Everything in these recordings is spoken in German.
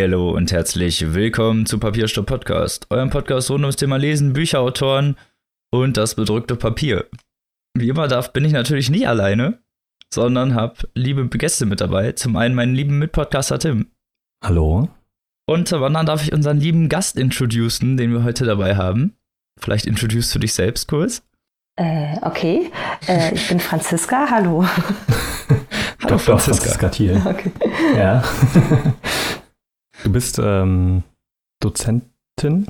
Hallo und herzlich willkommen zu Papierstopp Podcast, eurem Podcast rund ums Thema Lesen, Bücherautoren und das bedrückte Papier. Wie immer darf, bin ich natürlich nie alleine, sondern habe liebe Gäste mit dabei. Zum einen meinen lieben Mitpodcaster Tim. Hallo. Und zum anderen darf ich unseren lieben Gast introducen, den wir heute dabei haben. Vielleicht introducest du dich selbst kurz. Äh, okay, äh, ich bin Franziska, hallo. hallo Dr. Franziska. Franziska Thiel. Okay. Ja. du bist ähm, Dozentin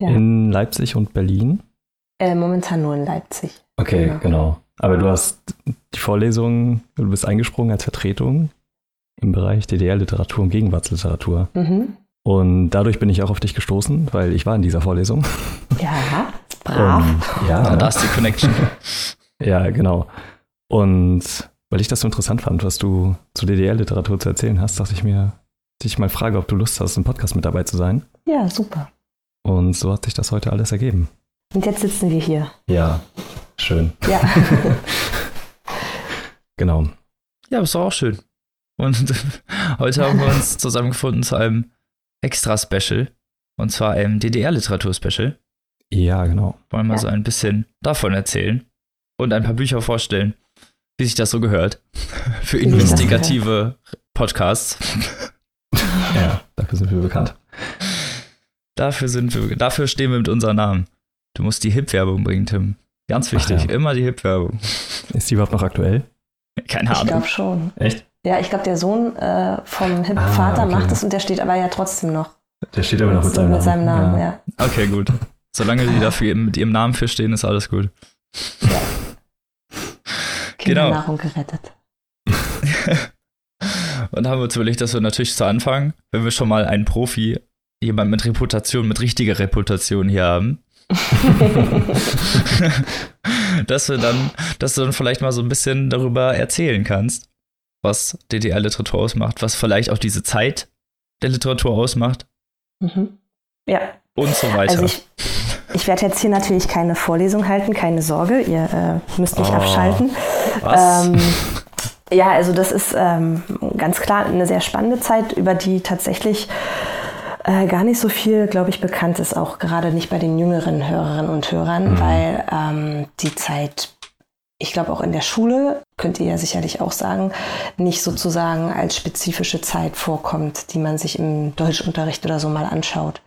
ja. in Leipzig und Berlin. Äh, momentan nur in Leipzig. Okay, genau. genau. Aber du hast die Vorlesung, du bist eingesprungen als Vertretung im Bereich DDR-Literatur und Gegenwartsliteratur. Mhm. Und dadurch bin ich auch auf dich gestoßen, weil ich war in dieser Vorlesung. Ja, brav. Und, ja, da ist die Connection. ja, genau. Und weil ich das so interessant fand, was du zu DDR-Literatur zu erzählen hast, dachte ich mir, dich mal frage, ob du Lust hast, im Podcast mit dabei zu sein. Ja, super. Und so hat sich das heute alles ergeben. Und jetzt sitzen wir hier. Ja, schön. Ja. genau. Ja, ist doch auch schön. Und heute haben wir uns zusammengefunden zu einem Extra-Special. Und zwar einem DDR-Literatur-Special. Ja, genau. Wollen wir ja. so ein bisschen davon erzählen und ein paar Bücher vorstellen, wie sich das so gehört. Für investigative Podcasts. Ja, dafür sind wir bekannt. Dafür, sind wir, dafür stehen wir mit unserem Namen. Du musst die Hip-Werbung bringen, Tim. Ganz wichtig, ja. immer die Hip-Werbung. Ist die überhaupt noch aktuell? Keine Ahnung. Ich glaube schon. Echt? Ja, ich glaube, der Sohn äh, vom Hip-Vater ah, okay. macht es und der steht aber ja trotzdem noch. Der steht aber noch mit seinem, mit seinem Namen. Namen ja. ja. Okay, gut. Solange die dafür mit ihrem Namen für stehen, ist alles gut. Ja. genau. Nahrung gerettet. und haben wir uns überlegt, dass wir natürlich zu Anfang, wenn wir schon mal einen Profi, jemand mit Reputation, mit richtiger Reputation hier haben, dass du dann, dass du dann vielleicht mal so ein bisschen darüber erzählen kannst, was DDR-Literatur ausmacht, was vielleicht auch diese Zeit der Literatur ausmacht. Mhm. Ja. Und so weiter. Also ich, ich werde jetzt hier natürlich keine Vorlesung halten, keine Sorge, ihr äh, müsst nicht oh, abschalten. Was? Ähm, ja, also das ist ähm, ganz klar eine sehr spannende Zeit, über die tatsächlich äh, gar nicht so viel, glaube ich, bekannt ist, auch gerade nicht bei den jüngeren Hörerinnen und Hörern, mhm. weil ähm, die Zeit, ich glaube auch in der Schule, könnt ihr ja sicherlich auch sagen, nicht sozusagen als spezifische Zeit vorkommt, die man sich im Deutschunterricht oder so mal anschaut.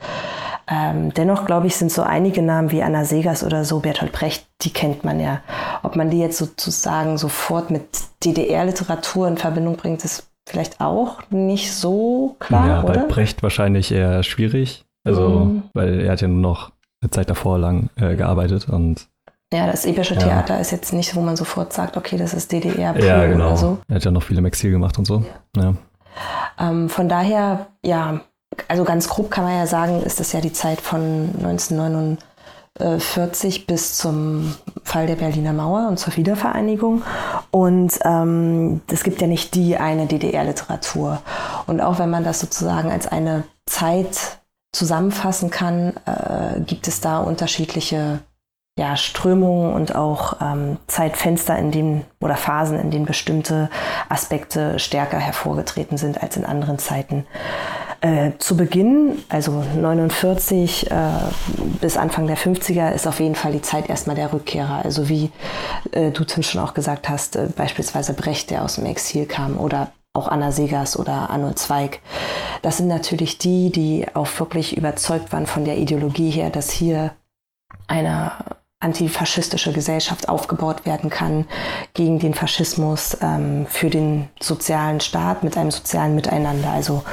Ähm, dennoch, glaube ich, sind so einige Namen wie Anna Segers oder so, Bertolt Brecht, die kennt man ja. Ob man die jetzt sozusagen sofort mit DDR-Literatur in Verbindung bringt, ist vielleicht auch nicht so klar, ja, bei oder? Brecht wahrscheinlich eher schwierig. Also, mhm. weil er hat ja nur noch eine Zeit davor lang äh, gearbeitet und ja, das epische ja. Theater ist jetzt nicht, wo man sofort sagt, okay, das ist DDR ja, genau. oder so. Er hat ja noch viel im Exil gemacht und so. Ja. Ähm, von daher, ja, also ganz grob kann man ja sagen, ist das ja die Zeit von 1949 40 bis zum Fall der Berliner Mauer und zur Wiedervereinigung. Und ähm, es gibt ja nicht die eine DDR-Literatur. Und auch wenn man das sozusagen als eine Zeit zusammenfassen kann, äh, gibt es da unterschiedliche ja, Strömungen und auch ähm, Zeitfenster, in denen oder Phasen, in denen bestimmte Aspekte stärker hervorgetreten sind als in anderen Zeiten. Äh, zu Beginn, also 49 äh, bis Anfang der 50er, ist auf jeden Fall die Zeit erstmal der Rückkehrer. Also wie äh, du Tim schon auch gesagt hast, äh, beispielsweise Brecht, der aus dem Exil kam oder auch Anna Segers oder Arnold Zweig. Das sind natürlich die, die auch wirklich überzeugt waren von der Ideologie her, dass hier eine antifaschistische Gesellschaft aufgebaut werden kann gegen den Faschismus, ähm, für den sozialen Staat mit einem sozialen Miteinander. Also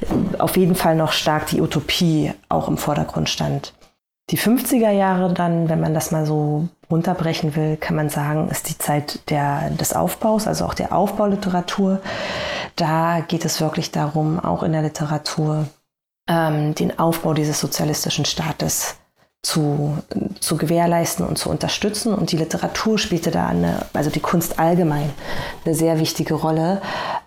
äh, auf jeden Fall noch stark die Utopie auch im Vordergrund stand. Die 50er Jahre dann, wenn man das mal so runterbrechen will, kann man sagen, ist die Zeit der, des Aufbaus, also auch der Aufbauliteratur. Da geht es wirklich darum, auch in der Literatur ähm, den Aufbau dieses sozialistischen Staates zu, zu gewährleisten und zu unterstützen. Und die Literatur spielte da eine, also die Kunst allgemein, eine sehr wichtige Rolle,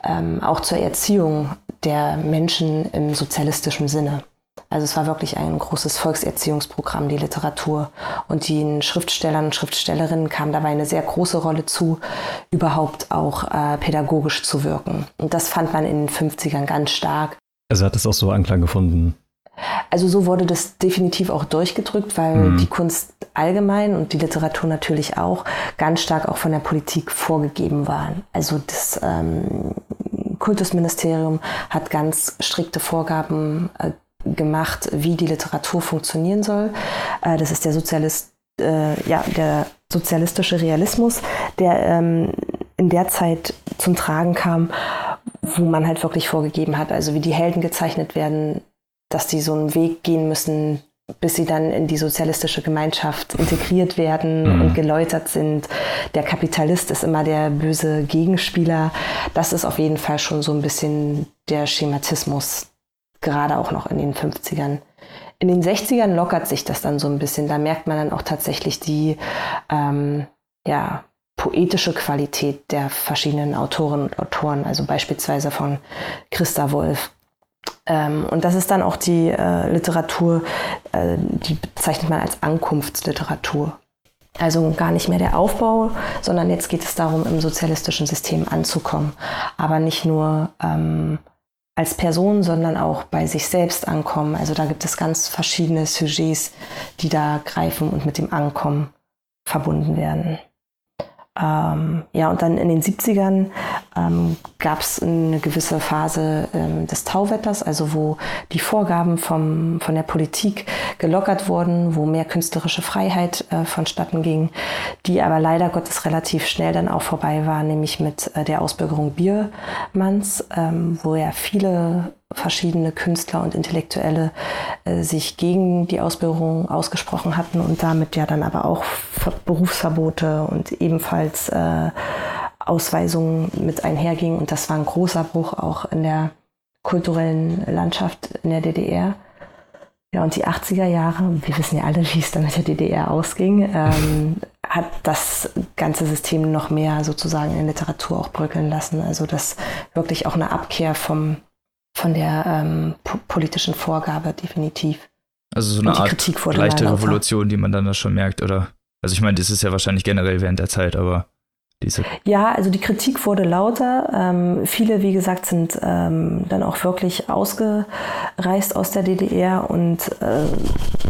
ähm, auch zur Erziehung der Menschen im sozialistischen Sinne. Also es war wirklich ein großes Volkserziehungsprogramm, die Literatur. Und den Schriftstellern und Schriftstellerinnen kam dabei eine sehr große Rolle zu, überhaupt auch äh, pädagogisch zu wirken. Und das fand man in den 50ern ganz stark Also hat es auch so Anklang gefunden? Also so wurde das definitiv auch durchgedrückt, weil mhm. die Kunst allgemein und die Literatur natürlich auch ganz stark auch von der Politik vorgegeben waren. Also das ähm, Kultusministerium hat ganz strikte Vorgaben äh, gemacht, wie die Literatur funktionieren soll. Äh, das ist der Sozialist, äh, ja, der sozialistische Realismus, der ähm, in der Zeit zum Tragen kam, wo man halt wirklich vorgegeben hat, also wie die Helden gezeichnet werden, dass die so einen Weg gehen müssen, bis sie dann in die sozialistische Gemeinschaft integriert werden mhm. und geläutert sind. Der Kapitalist ist immer der böse Gegenspieler. Das ist auf jeden Fall schon so ein bisschen der Schematismus, gerade auch noch in den 50ern. In den 60ern lockert sich das dann so ein bisschen. Da merkt man dann auch tatsächlich die ähm, ja, poetische Qualität der verschiedenen Autoren und Autoren, also beispielsweise von Christa Wolf, ähm, und das ist dann auch die äh, Literatur, äh, die bezeichnet man als Ankunftsliteratur. Also gar nicht mehr der Aufbau, sondern jetzt geht es darum, im sozialistischen System anzukommen. Aber nicht nur ähm, als Person, sondern auch bei sich selbst ankommen. Also da gibt es ganz verschiedene Sujets, die da greifen und mit dem Ankommen verbunden werden. Ähm, ja, und dann in den 70ern ähm, gab es eine gewisse Phase ähm, des Tauwetters, also wo die Vorgaben vom, von der Politik gelockert wurden, wo mehr künstlerische Freiheit äh, vonstatten ging, die aber leider Gottes relativ schnell dann auch vorbei war, nämlich mit äh, der Ausbürgerung Biermanns, ähm, wo ja viele verschiedene Künstler und Intellektuelle äh, sich gegen die Ausbildung ausgesprochen hatten und damit ja dann aber auch Berufsverbote und ebenfalls äh, Ausweisungen mit einhergingen. Und das war ein großer Bruch auch in der kulturellen Landschaft in der DDR. Ja, und die 80er Jahre, wir wissen ja alle, wie es dann mit der DDR ausging, ähm, hat das ganze System noch mehr sozusagen in der Literatur auch bröckeln lassen. Also dass wirklich auch eine Abkehr vom von der ähm, politischen Vorgabe definitiv. Also so eine Art leichte Revolution, die man dann da schon merkt, oder? Also ich meine, das ist ja wahrscheinlich generell während der Zeit, aber diese. Ja, also die Kritik wurde lauter. Ähm, viele, wie gesagt, sind ähm, dann auch wirklich ausgereist aus der DDR und äh,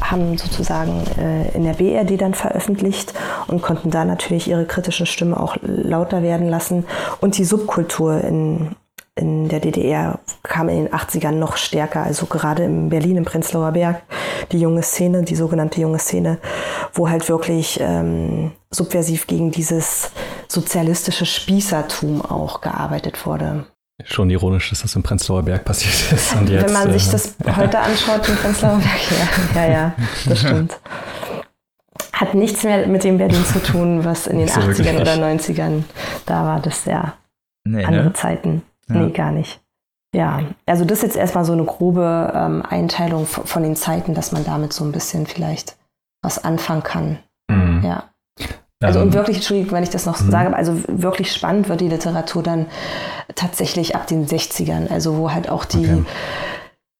haben sozusagen äh, in der BRD dann veröffentlicht und konnten da natürlich ihre kritischen Stimmen auch lauter werden lassen. Und die Subkultur in, in der DDR kam in den 80ern noch stärker, also gerade in Berlin, im Prenzlauer Berg, die junge Szene, die sogenannte junge Szene, wo halt wirklich ähm, subversiv gegen dieses sozialistische Spießertum auch gearbeitet wurde. Schon ironisch, dass das im Prenzlauer Berg passiert ist. Und jetzt, Wenn man sich äh, das heute anschaut, im Prenzlauer Berg, ja, ja, ja, das stimmt. Hat nichts mehr mit dem Berlin zu tun, was in den so 80ern wirklich. oder 90ern da war. Das ja nee, andere ne? Zeiten. Ja. Nee, gar nicht. Ja, also das ist jetzt erstmal so eine grobe ähm, Einteilung von den Zeiten, dass man damit so ein bisschen vielleicht was anfangen kann. Mhm. Ja. Also und ähm, wirklich, Entschuldigung, wenn ich das noch mhm. sage, also wirklich spannend wird die Literatur dann tatsächlich ab den 60ern, also wo halt auch die okay.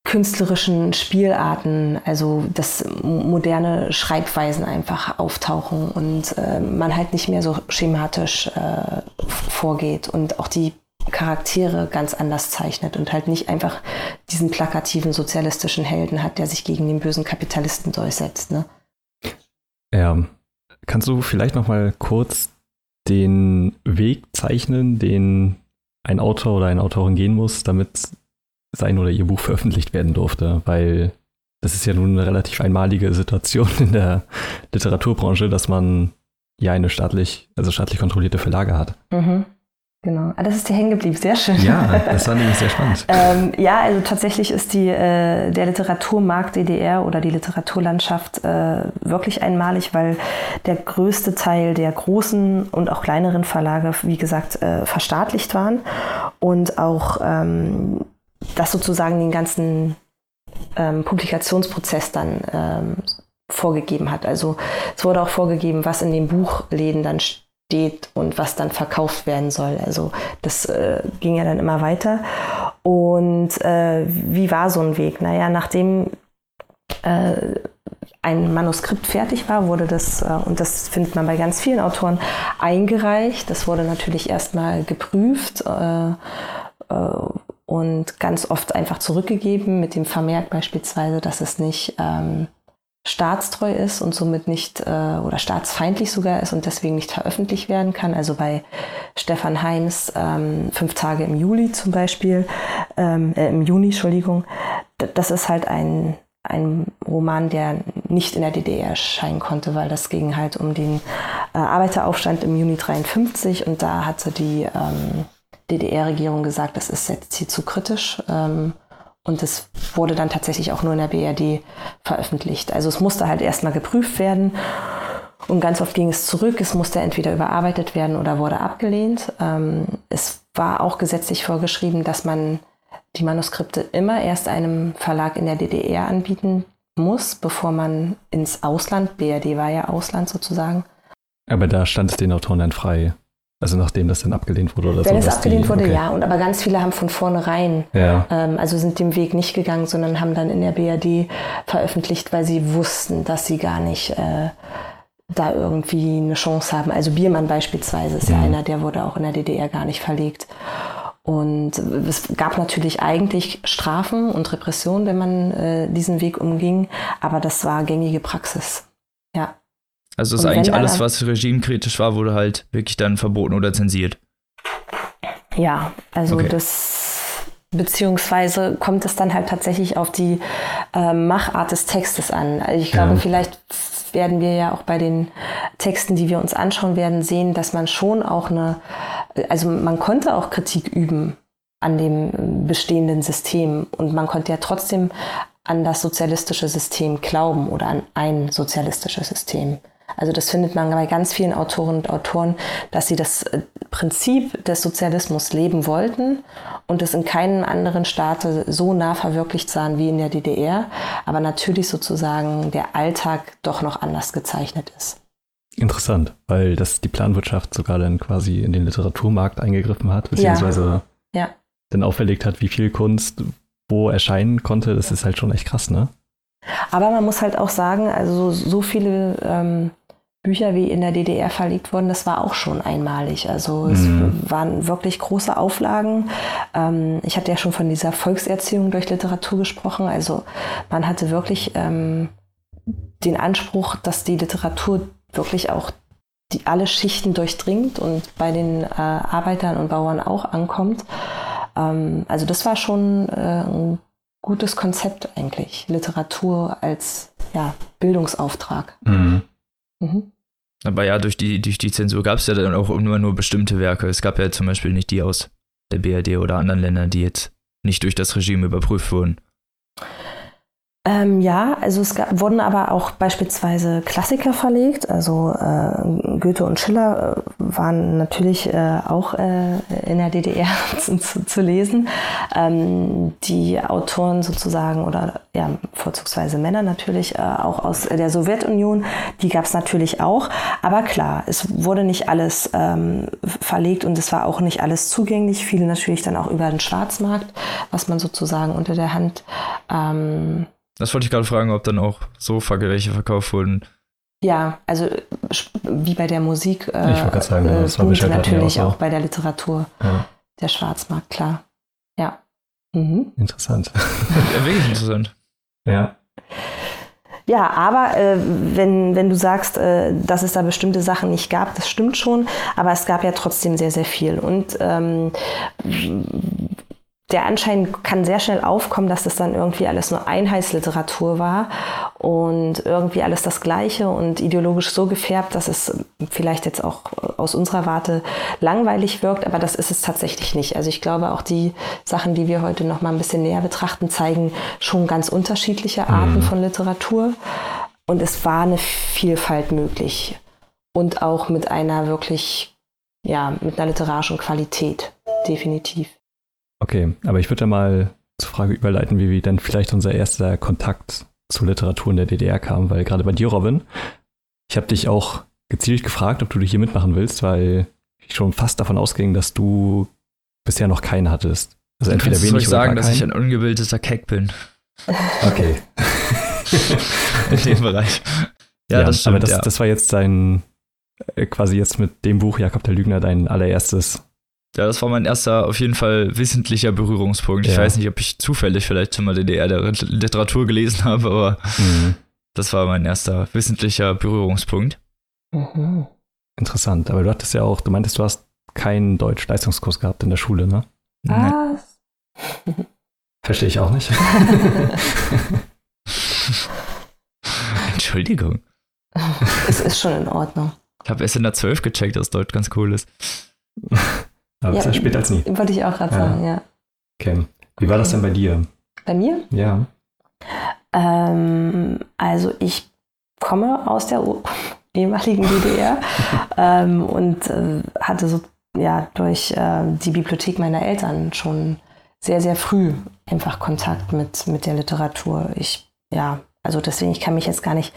künstlerischen Spielarten, also das moderne Schreibweisen einfach auftauchen und äh, man halt nicht mehr so schematisch äh, vorgeht und auch die Charaktere ganz anders zeichnet und halt nicht einfach diesen plakativen sozialistischen Helden hat, der sich gegen den bösen Kapitalisten durchsetzt. Ne? Ja. Kannst du vielleicht noch mal kurz den Weg zeichnen, den ein Autor oder eine Autorin gehen muss, damit sein oder ihr Buch veröffentlicht werden durfte? Weil das ist ja nun eine relativ einmalige Situation in der Literaturbranche, dass man ja eine staatlich, also staatlich kontrollierte Verlage hat. Mhm. Genau. Ah, das ist dir hängen geblieben. Sehr schön. Ja, das war nämlich sehr spannend. ähm, ja, also tatsächlich ist die, äh, der Literaturmarkt DDR oder die Literaturlandschaft äh, wirklich einmalig, weil der größte Teil der großen und auch kleineren Verlage, wie gesagt, äh, verstaatlicht waren und auch ähm, das sozusagen den ganzen ähm, Publikationsprozess dann ähm, vorgegeben hat. Also es wurde auch vorgegeben, was in den Buchläden dann steht steht und was dann verkauft werden soll. Also das äh, ging ja dann immer weiter. Und äh, wie war so ein Weg? Naja, nachdem äh, ein Manuskript fertig war, wurde das, äh, und das findet man bei ganz vielen Autoren, eingereicht. Das wurde natürlich erstmal geprüft. Äh, äh, und ganz oft einfach zurückgegeben mit dem Vermerk beispielsweise, dass es nicht ähm, staatstreu ist und somit nicht äh, oder staatsfeindlich sogar ist und deswegen nicht veröffentlicht werden kann. Also bei Stefan Heinz ähm, Fünf Tage im Juli zum Beispiel, ähm, äh, im Juni, Entschuldigung, das ist halt ein, ein Roman, der nicht in der DDR erscheinen konnte, weil das ging halt um den äh, Arbeiteraufstand im Juni 53 und da hatte die ähm, DDR-Regierung gesagt, das ist jetzt hier zu kritisch. Ähm, und es wurde dann tatsächlich auch nur in der BRD veröffentlicht. Also es musste halt erstmal geprüft werden. Und ganz oft ging es zurück. Es musste entweder überarbeitet werden oder wurde abgelehnt. Ähm, es war auch gesetzlich vorgeschrieben, dass man die Manuskripte immer erst einem Verlag in der DDR anbieten muss, bevor man ins Ausland, BRD war ja Ausland sozusagen. Aber da stand es den Autoren dann frei, also nachdem das dann abgelehnt wurde oder Wenn so. es abgelehnt wurde, okay. ja. Und aber ganz viele haben von vornherein, ja. ähm, also sind dem Weg nicht gegangen, sondern haben dann in der BRD veröffentlicht, weil sie wussten, dass sie gar nicht äh, da irgendwie eine Chance haben. Also Biermann beispielsweise ist ja, ja mhm. einer, der wurde auch in der DDR gar nicht verlegt. Und es gab natürlich eigentlich Strafen und Repressionen, wenn man äh, diesen Weg umging, aber das war gängige Praxis. Ja. Also ist eigentlich alles, was regimekritisch war, wurde halt wirklich dann verboten oder zensiert. Ja, also okay. das beziehungsweise kommt es dann halt tatsächlich auf die äh, Machart des Textes an. Also ich glaube, ja. vielleicht werden wir ja auch bei den Texten, die wir uns anschauen werden, sehen, dass man schon auch eine, also man konnte auch Kritik üben an dem bestehenden System und man konnte ja trotzdem an das sozialistische System glauben oder an ein sozialistisches System. Also das findet man bei ganz vielen Autoren und Autoren, dass sie das äh, Prinzip des Sozialismus leben wollten und es in keinem anderen Staat so nah verwirklicht sahen wie in der DDR, aber natürlich sozusagen der Alltag doch noch anders gezeichnet ist. Interessant, weil das die Planwirtschaft sogar dann quasi in den Literaturmarkt eingegriffen hat, beziehungsweise ja. Ja. dann auferlegt hat, wie viel Kunst wo erscheinen konnte. Das ist halt schon echt krass, ne? Aber man muss halt auch sagen, also so viele ähm, Bücher wie in der DDR verlegt wurden, das war auch schon einmalig. Also es mhm. waren wirklich große Auflagen. Ähm, ich hatte ja schon von dieser Volkserziehung durch Literatur gesprochen. Also man hatte wirklich ähm, den Anspruch, dass die Literatur wirklich auch die alle Schichten durchdringt und bei den äh, Arbeitern und Bauern auch ankommt. Ähm, also das war schon äh, ein gutes Konzept eigentlich. Literatur als ja, Bildungsauftrag. Mhm. Mhm. Aber ja, durch die, durch die Zensur gab es ja dann auch immer nur bestimmte Werke. Es gab ja zum Beispiel nicht die aus der BRD oder anderen Ländern, die jetzt nicht durch das Regime überprüft wurden. Ähm, ja, also es gab, wurden aber auch beispielsweise Klassiker verlegt. Also äh, Goethe und Schiller äh, waren natürlich äh, auch äh, in der DDR zu, zu, lesen. Ähm, die Autoren sozusagen oder ja, vorzugsweise Männer natürlich äh, auch aus der Sowjetunion, die gab es natürlich auch. Aber klar, es wurde nicht alles ähm, verlegt und es war auch nicht alles zugänglich. Viele natürlich dann auch über den Schwarzmarkt, was man sozusagen unter der Hand ähm, das wollte ich gerade fragen, ob dann auch so welche verkauft wurden. Ja, also wie bei der Musik. Äh, ich wollte gerade sagen, äh, das war natürlich auch, auch, bei der Literatur. Ja. Der Schwarzmarkt, klar. Ja. Mhm. Interessant. ja, wirklich interessant. Ja. Ja, aber äh, wenn, wenn du sagst, äh, dass es da bestimmte Sachen nicht gab, das stimmt schon, aber es gab ja trotzdem sehr, sehr viel. Und ähm, der Anschein kann sehr schnell aufkommen, dass das dann irgendwie alles nur Einheitsliteratur war und irgendwie alles das Gleiche und ideologisch so gefärbt, dass es vielleicht jetzt auch aus unserer Warte langweilig wirkt, aber das ist es tatsächlich nicht. Also ich glaube, auch die Sachen, die wir heute noch mal ein bisschen näher betrachten, zeigen schon ganz unterschiedliche Arten mhm. von Literatur und es war eine Vielfalt möglich und auch mit einer wirklich, ja, mit einer literarischen Qualität, definitiv. Okay, aber ich würde ja mal zur Frage überleiten, wie, wie dann vielleicht unser erster Kontakt zur Literatur in der DDR kam, weil gerade bei dir, Robin, ich habe dich auch gezielt gefragt, ob du hier mitmachen willst, weil ich schon fast davon ausging, dass du bisher noch keinen hattest. Also entweder wenig soll ich sagen, dass ich ein ungebildeter Keck bin. Okay. in dem Bereich. Ja, ja das stimmt. Aber das, ja. das war jetzt dein, äh, quasi jetzt mit dem Buch Jakob der Lügner dein allererstes Ja, das war mein erster, auf jeden Fall wissentlicher Berührungspunkt. Ja. Ich weiß nicht, ob ich zufällig vielleicht schon mal DDR der Literatur gelesen habe, aber mhm. das war mein erster wissentlicher Berührungspunkt. Mhm. Interessant, aber du hattest ja auch, du meintest, du hast keinen Deutsch-Leistungskurs gehabt in der Schule, ne? Was? Verstehe ich auch nicht. Entschuldigung. Es ist schon in Ordnung. Ich habe erst in der 12 gecheckt, dass Deutsch ganz cool ist. Aber ja, besser später als nie. Wollte ich auch gerade ja. sagen, ja. Okay. Wie war das denn bei dir? Bei mir? Ja. Ähm, also ich komme aus der ehemaligen DDR ähm, und äh, hatte so ja durch äh, die Bibliothek meiner Eltern schon sehr, sehr früh einfach Kontakt mit, mit der Literatur. Ich, ja, also deswegen, ich kann mich jetzt gar nicht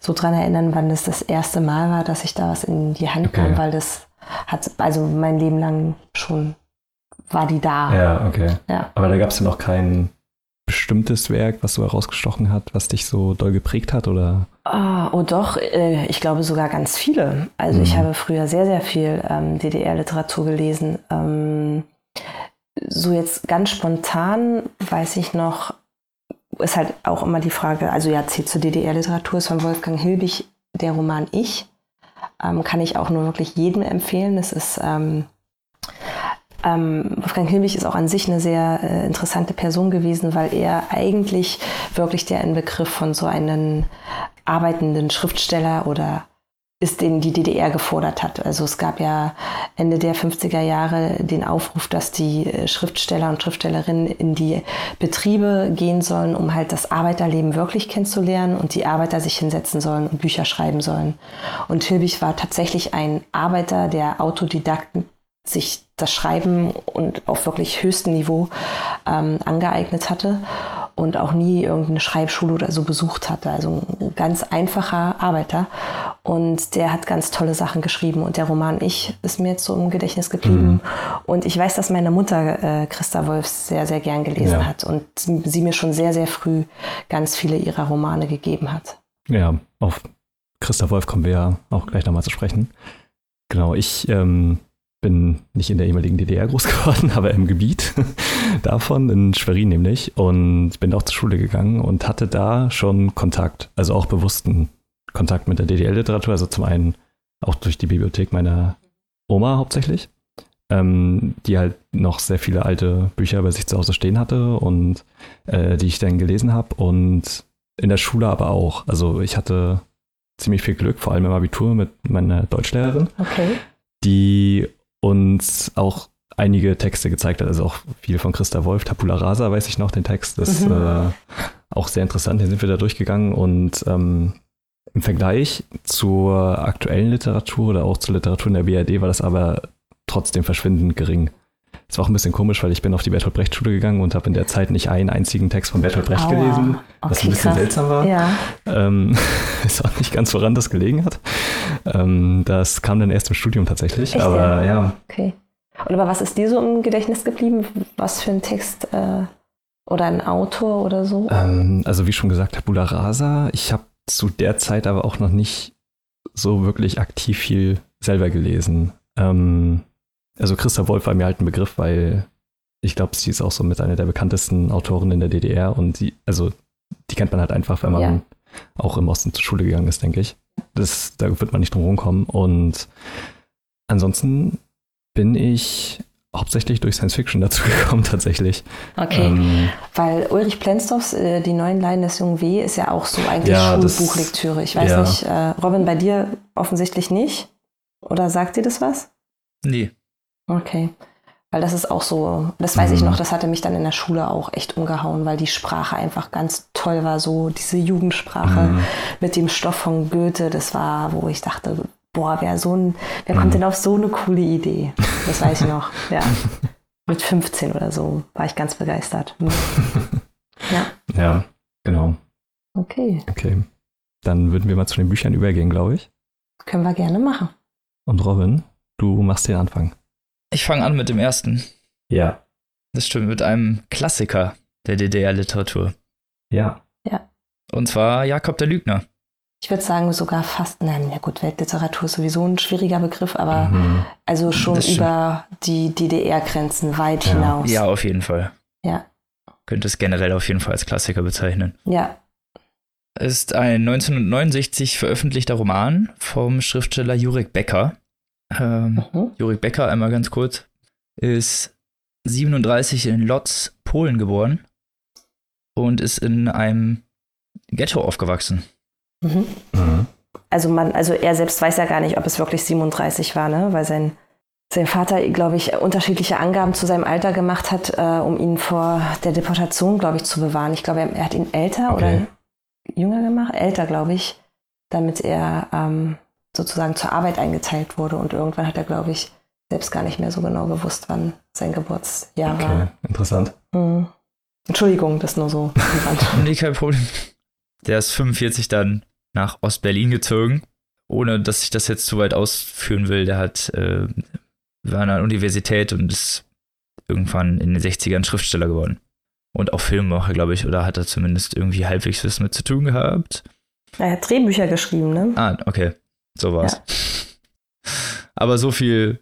so dran erinnern, wann das das erste Mal war, dass ich da was in die Hand okay. nahm, weil das hat, also mein Leben lang schon war die da. Ja, okay. Ja. Aber da gab es ja noch kein bestimmtes Werk, was so herausgestochen hat, was dich so doll geprägt hat, oder? Oh, oh doch, äh, ich glaube sogar ganz viele. Also mhm. ich habe früher sehr, sehr viel ähm, DDR-Literatur gelesen. Ähm, so jetzt ganz spontan weiß ich noch, ist halt auch immer die Frage, also ja, zählt zur DDR-Literatur, ist von Wolfgang Hilbig der Roman Ich. Ähm, kann ich auch nur wirklich jedem empfehlen. Es ist ähm, ähm, Wolfgang Hilbig ist auch an sich eine sehr äh, interessante Person gewesen, weil er eigentlich wirklich der Inbegriff von so einem arbeitenden Schriftsteller oder ist, den die DDR gefordert hat. Also es gab ja Ende der 50er Jahre den Aufruf, dass die äh, Schriftsteller und Schriftstellerinnen in die Betriebe gehen sollen, um halt das Arbeiterleben wirklich kennenzulernen und die Arbeiter sich hinsetzen sollen und Bücher schreiben sollen. Und Hilbig war tatsächlich ein Arbeiter, der Autodidakten sich das Schreiben und auf wirklich höchstem Niveau ähm, angeeignet hatte und auch nie irgendeine Schreibschule oder so besucht hatte. Also ein ganz einfacher Arbeiter. Und der hat ganz tolle Sachen geschrieben. Und der Roman Ich ist mir jetzt so im Gedächtnis geblieben. Mhm. Und ich weiß, dass meine Mutter äh, Christa Wolf sehr, sehr gern gelesen ja. hat und sie mir schon sehr, sehr früh ganz viele ihrer Romane gegeben hat. Ja, auf Christa Wolf kommen wir ja auch gleich nochmal zu sprechen. Genau, ich ähm, bin nicht in der ehemaligen DDR groß geworden, aber im Gebiet davon, in Schwerin nämlich. Und bin auch zur Schule gegangen und hatte da schon Kontakt, also auch bewussten Kontakt mit der DDR-Literatur. Also zum einen auch durch die Bibliothek meiner Oma hauptsächlich, ähm, die halt noch sehr viele alte Bücher bei sich zu Hause stehen hatte und äh, die ich dann gelesen habe. Und in der Schule aber auch. Also ich hatte ziemlich viel Glück, vor allem im Abitur mit meiner Deutschlehrerin. Okay die uns auch einige Texte gezeigt hat, also auch viel von Christa Wolf, Tabula Rasa weiß ich noch, den Text, das ist mhm. äh, auch sehr interessant, den sind wir da durchgegangen und ähm, im Vergleich zur aktuellen Literatur oder auch zur Literatur in der BRD war das aber trotzdem verschwindend gering. Es war auch ein bisschen komisch, weil ich bin auf die Bertolt Brecht Schule gegangen und habe in der Zeit nicht einen einzigen Text von Bertolt Brecht Aua. gelesen, was okay, ein bisschen krass. seltsam war. Ja. Ähm, ist auch nicht ganz woran das gelegen hat. Ähm, das kam dann erst im Studium tatsächlich. Echt, aber ja. ja. Okay. Und aber was ist dir so im Gedächtnis geblieben? Was für ein Text äh, oder ein Autor oder so? Ähm, also wie schon gesagt, Tabula Rasa. Ich habe zu der Zeit aber auch noch nicht so wirklich aktiv viel selber gelesen. Ähm, also Christa Wolf war mir halt ein Begriff, weil ich glaube, sie ist auch so mit einer der bekanntesten Autoren in der DDR und sie, also die kennt man halt einfach, wenn man ja. auch im Osten zur Schule gegangen ist, denke ich. Das, da wird man nicht drum rumkommen. Und ansonsten bin ich hauptsächlich durch Science Fiction dazu gekommen, tatsächlich. Okay, ähm, weil Ulrich Plenzdorfs äh, Die neuen Leiden des jungen W. ist ja auch so eigentlich ja, Schulbuchlektüre. Ich weiß ja. nicht, äh, Robin, bei dir offensichtlich nicht? Oder sagt dir das was? Nee. Okay. Weil das ist auch so, das weiß mhm. ich noch, das hatte mich dann in der Schule auch echt umgehauen, weil die Sprache einfach ganz toll war, so diese Jugendsprache mhm. mit dem Stoff von Goethe, das war, wo ich dachte, boah, wer so ein, wer mhm. kommt denn auf so eine coole Idee? Das weiß ich noch, ja. Mit 15 oder so war ich ganz begeistert. Mhm. Ja. Ja, genau. Okay. Okay. Dann würden wir mal zu den Büchern übergehen, glaube ich. Können wir gerne machen. Und Robin, du machst den Anfang. Ich fange an mit dem ersten. Ja. Das stimmt, mit einem Klassiker der DDR-Literatur. Ja. Ja. Und zwar Jakob der Lügner. ich würde sagen, sogar fast, nein, ja gut, Weltliteratur ist sowieso ein schwieriger Begriff, aber mhm. also schon über die DDR-Grenzen weit ja. hinaus. Ja, auf jeden Fall. Ja. Könnte es generell auf jeden Fall als Klassiker bezeichnen. Ja. Ist ein 1969 veröffentlichter Roman vom Schriftsteller Jurek Becker. Ähm, mhm. Jurek Becker, einmal ganz kurz, ist 37 in Lodz, Polen geboren und ist in einem Ghetto aufgewachsen. Mhm. Mhm. Also man, also er selbst weiß ja gar nicht, ob es wirklich 37 war, ne? Weil sein, sein Vater, glaube ich, unterschiedliche Angaben zu seinem Alter gemacht hat, äh, um ihn vor der Deportation, glaube ich, zu bewahren. Ich glaube, er, er hat ihn älter okay. oder jünger gemacht, älter, glaube ich, damit er ähm, sozusagen zur Arbeit eingeteilt wurde. Und irgendwann hat er, glaube ich, selbst gar nicht mehr so genau gewusst, wann sein Geburtsjahr okay. war. Interessant. Mhm. Entschuldigung, das nur so. nee, kein Problem. Der ist 45 dann nach Ostberlin gezogen, ohne dass ich das jetzt zu weit ausführen will. Der hat, äh, war an der Universität und ist irgendwann in den 60ern Schriftsteller geworden. Und auch Filmemacher, glaube ich, oder hat er zumindest irgendwie halbwegs was mit zu tun gehabt. Er hat Drehbücher geschrieben, ne? Ah, okay. So war's. Ja. Aber so viel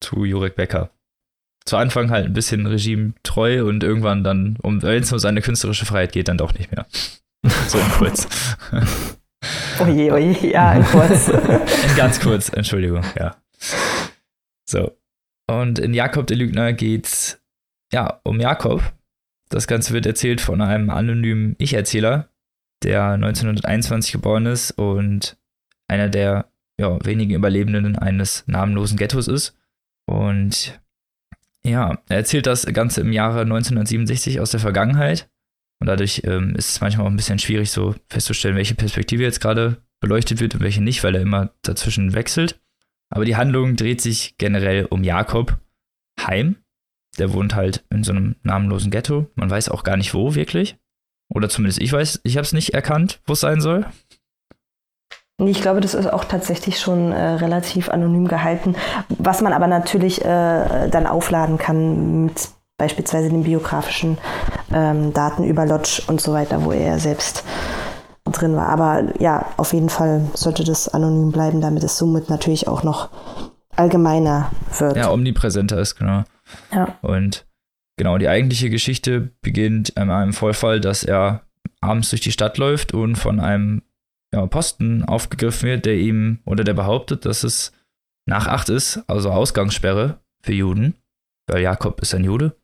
zu Jurek Becker. Zu Anfang halt ein bisschen regimetreu und irgendwann dann, um, wenn es um seine künstlerische Freiheit geht, dann doch nicht mehr. so in kurz. Oje, oje, ja, in kurz. in ganz kurz, Entschuldigung, ja. So. Und in Jakob der Lügner geht's ja um Jakob. Das Ganze wird erzählt von einem anonymen Ich-Erzähler, der 1921 geboren ist und einer der ja, wenigen Überlebenden eines namenlosen Ghettos ist. Und ja, er erzählt das Ganze im Jahre 1967 aus der Vergangenheit. Und dadurch ähm, ist es manchmal auch ein bisschen schwierig, so festzustellen, welche Perspektive jetzt gerade beleuchtet wird und welche nicht, weil er immer dazwischen wechselt. Aber die Handlung dreht sich generell um Jakob Heim. Der wohnt halt in so einem namenlosen Ghetto. Man weiß auch gar nicht wo wirklich. Oder zumindest ich weiß, ich habe es nicht erkannt, wo es sein soll. Ich glaube, das ist auch tatsächlich schon äh, relativ anonym gehalten, was man aber natürlich äh, dann aufladen kann mit beispielsweise den biografischen ähm, Daten über Lodge und so weiter, wo er selbst drin war. Aber ja, auf jeden Fall sollte das anonym bleiben, damit es somit natürlich auch noch allgemeiner wird. Ja, omnipräsenter ist, genau. Ja. Und genau, die eigentliche Geschichte beginnt in einem Vorfall, dass er abends durch die Stadt läuft und von einem ja, Posten aufgegriffen wird, der ihm oder der behauptet, dass es nach acht ist, also Ausgangssperre für Juden, weil Jakob ist ein Jude.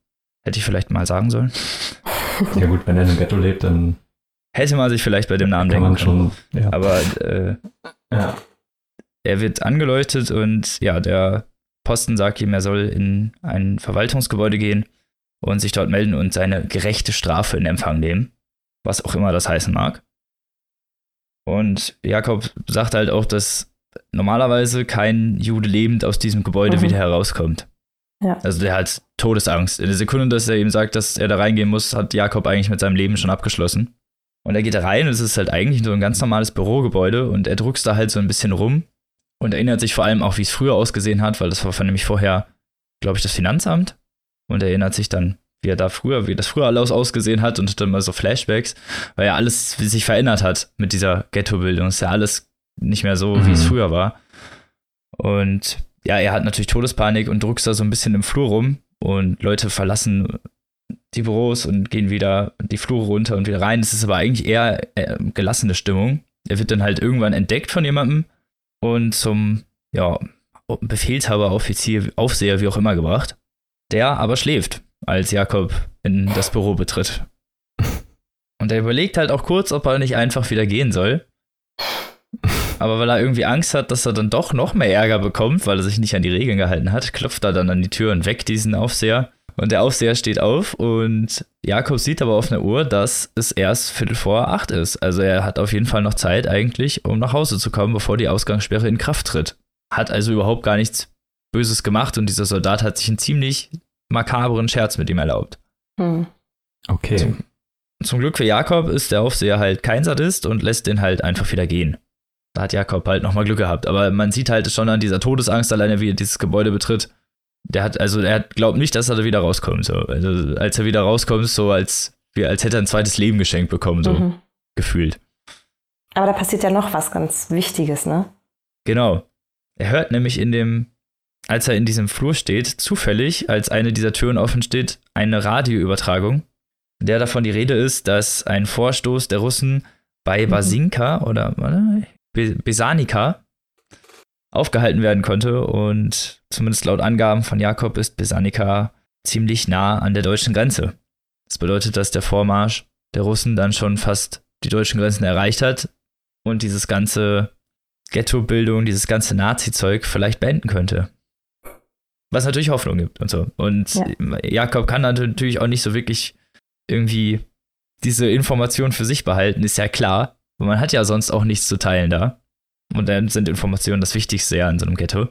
Hätte ich vielleicht mal sagen sollen. Ja gut, wenn er im Ghetto lebt, dann hätte man sich vielleicht bei dem Namen denken können. Schon, ja. Aber äh, ja. er wird angeleuchtet und ja, der Posten sagt ihm, er soll in ein Verwaltungsgebäude gehen und sich dort melden und seine gerechte Strafe in Empfang nehmen, was auch immer das heißen mag. Und Jakob sagt halt auch, dass normalerweise kein Jude lebend aus diesem Gebäude mhm. wieder herauskommt. Ja. Also der hat Todesangst. In der Sekunde, dass er ihm sagt, dass er da reingehen muss, hat Jakob eigentlich mit seinem Leben schon abgeschlossen. Und er geht da rein und es ist halt eigentlich so ein ganz normales Bürogebäude und er druckst da halt so ein bisschen rum und erinnert sich vor allem auch, wie es früher ausgesehen hat, weil das war nämlich vorher, glaube ich, das Finanzamt. Und erinnert sich dann wie er da früher, wie das früher alles ausgesehen hat und dann mal so Flashbacks, weil ja alles sich verändert hat mit dieser Ghetto-Bildung. Ist ja alles nicht mehr so, mhm. wie es mhm. früher war. Und ja, er hat natürlich Todespanik und druckst da so ein bisschen im Flur rum und Leute verlassen die Büros und gehen wieder die Flure runter und wieder rein. Es ist aber eigentlich eher äh, gelassene Stimmung. Er wird dann halt irgendwann entdeckt von jemandem und zum, ja, Befehlshaber, Offizier, Aufseher, wie auch immer gebracht. Der aber schläft als Jakob in das Büro betritt. Und er überlegt halt auch kurz, ob er nicht einfach wieder gehen soll. Aber weil er irgendwie Angst hat, dass er dann doch noch mehr Ärger bekommt, weil er sich nicht an die Regeln gehalten hat, klopft er dann an die Tür und weckt diesen Aufseher. Und der Aufseher steht auf und Jakob sieht aber auf einer Uhr, dass es erst Viertel vor acht ist. Also er hat auf jeden Fall noch Zeit eigentlich, um nach Hause zu kommen, bevor die Ausgangssperre in Kraft tritt. Hat also überhaupt gar nichts Böses gemacht und dieser Soldat hat sich einen ziemlich makabren Scherz mit ihm erlaubt. Hm. Okay. Zum, zum, Glück für Jakob ist der Aufseher halt kein Sadist und lässt den halt einfach wieder gehen. Da hat Jakob halt nochmal Glück gehabt. Aber man sieht halt schon an dieser Todesangst alleine, wie er dieses Gebäude betritt. Der hat, also er glaubt nicht, dass er da wieder rauskommt. So. Also als er wieder rauskommt, so als, wie, als hätte er ein zweites Leben geschenkt bekommen, so mhm. gefühlt. Aber da passiert ja noch was ganz Wichtiges, ne? Genau. Er hört nämlich in dem, als er in diesem Flur steht, zufällig, als eine dieser Türen offen steht, eine Radioübertragung, in der davon die Rede ist, dass ein Vorstoß der Russen bei mhm. Basinka oder Besanika aufgehalten werden konnte und zumindest laut Angaben von Jakob ist Besanika ziemlich nah an der deutschen Grenze. Das bedeutet, dass der Vormarsch der Russen dann schon fast die deutschen Grenzen erreicht hat und dieses ganze Ghetto-Bildung, dieses ganze Nazi-Zeug vielleicht beenden könnte. Was natürlich Hoffnung gibt und so. Und ja. Jakob kann natürlich auch nicht so wirklich irgendwie diese Information für sich behalten, ist ja klar. Und man hat ja sonst auch nichts zu teilen da. Und dann sind Informationen das Wichtigste ja in so einem Ghetto.